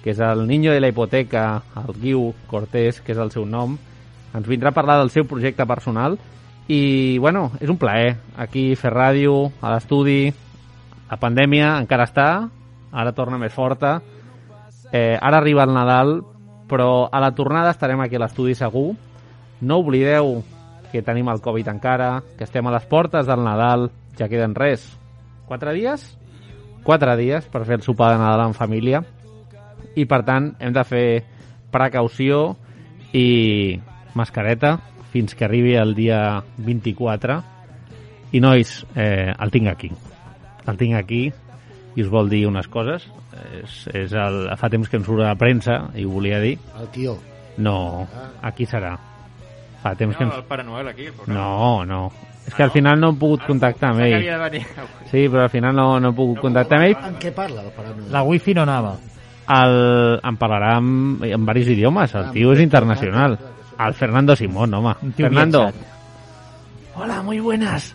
que és el Niño de la Hipoteca, el Guiu Cortés, que és el seu nom. Ens vindrà a parlar del seu projecte personal. I, bueno, és un plaer aquí fer ràdio, a l'estudi. La pandèmia encara està, ara torna més forta. Eh, ara arriba el Nadal, però a la tornada estarem aquí a l'estudi segur. No oblideu que tenim el Covid encara, que estem a les portes del Nadal, ja queden res. Quatre dies? Quatre dies per fer el sopar de Nadal en família. I, per tant, hem de fer precaució i mascareta fins que arribi el dia 24. I, nois, eh, el tinc aquí. El tinc aquí i us vol dir unes coses. És, és el, fa temps que em surt a la premsa i ho volia dir. El tio. No, aquí serà. Fa temps que No, el Pare Noel aquí. el programa. No, no. És que al final no hem pogut contactar amb ell. Sí, però al final no, no he pogut contactar amb ell. En què parla el Pare Noel? La wifi no anava. El, en parlarà en, en diversos idiomes. El tio és internacional. El Fernando Simón, home. Fernando. Hola, muy buenas.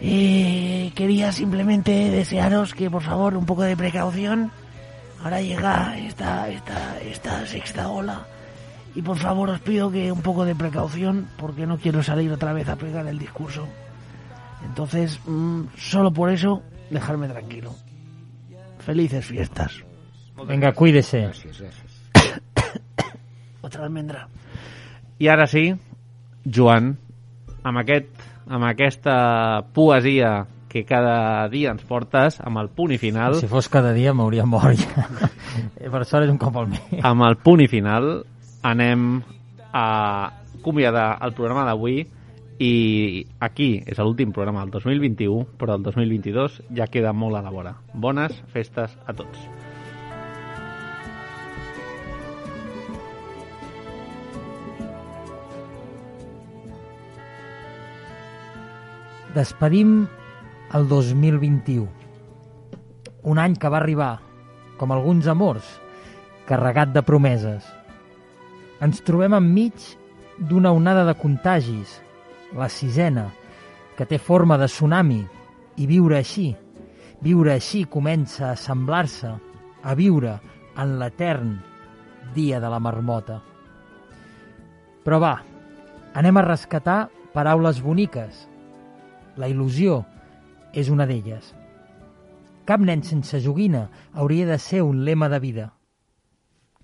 Eh, quería simplemente desearos que por favor un poco de precaución. Ahora llega esta, esta, esta sexta ola. Y por favor os pido que un poco de precaución porque no quiero salir otra vez a pegar el discurso. Entonces, mm, solo por eso, dejarme tranquilo. Felices fiestas. Venga, cuídese. Otra almendra. I ara sí, Joan, amb, aquest, amb aquesta poesia que cada dia ens portes, amb el punt i final... Si fos cada dia m'hauria mort ja. per sort és un cop al mes. amb el punt i final anem a acomiadar el programa d'avui i aquí és l'últim programa del 2021, però el 2022 ja queda molt a la vora. Bones festes a tots. Despedim el 2021. Un any que va arribar, com alguns amors, carregat de promeses. Ens trobem enmig d'una onada de contagis, la sisena, que té forma de tsunami, i viure així, viure així comença a semblar-se a viure en l'etern dia de la marmota. Però va, anem a rescatar paraules boniques. La il·lusió és una d'elles. Cap nen sense joguina hauria de ser un lema de vida.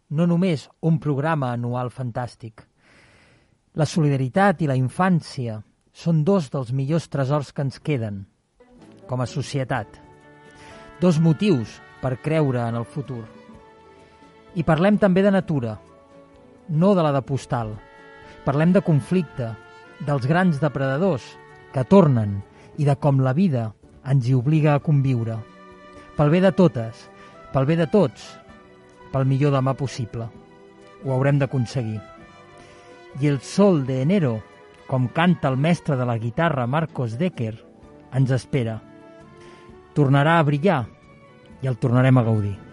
No només un programa anual fantàstic. La solidaritat i la infància són dos dels millors tresors que ens queden, com a societat. Dos motius per creure en el futur. I parlem també de natura, no de la de postal. Parlem de conflicte, dels grans depredadors que tornen i de com la vida ens hi obliga a conviure. Pel bé de totes, pel bé de tots, pel millor demà possible. Ho haurem d'aconseguir. I el sol de enero, com canta el mestre de la guitarra Marcos Decker, ens espera. Tornarà a brillar i el tornarem a gaudir.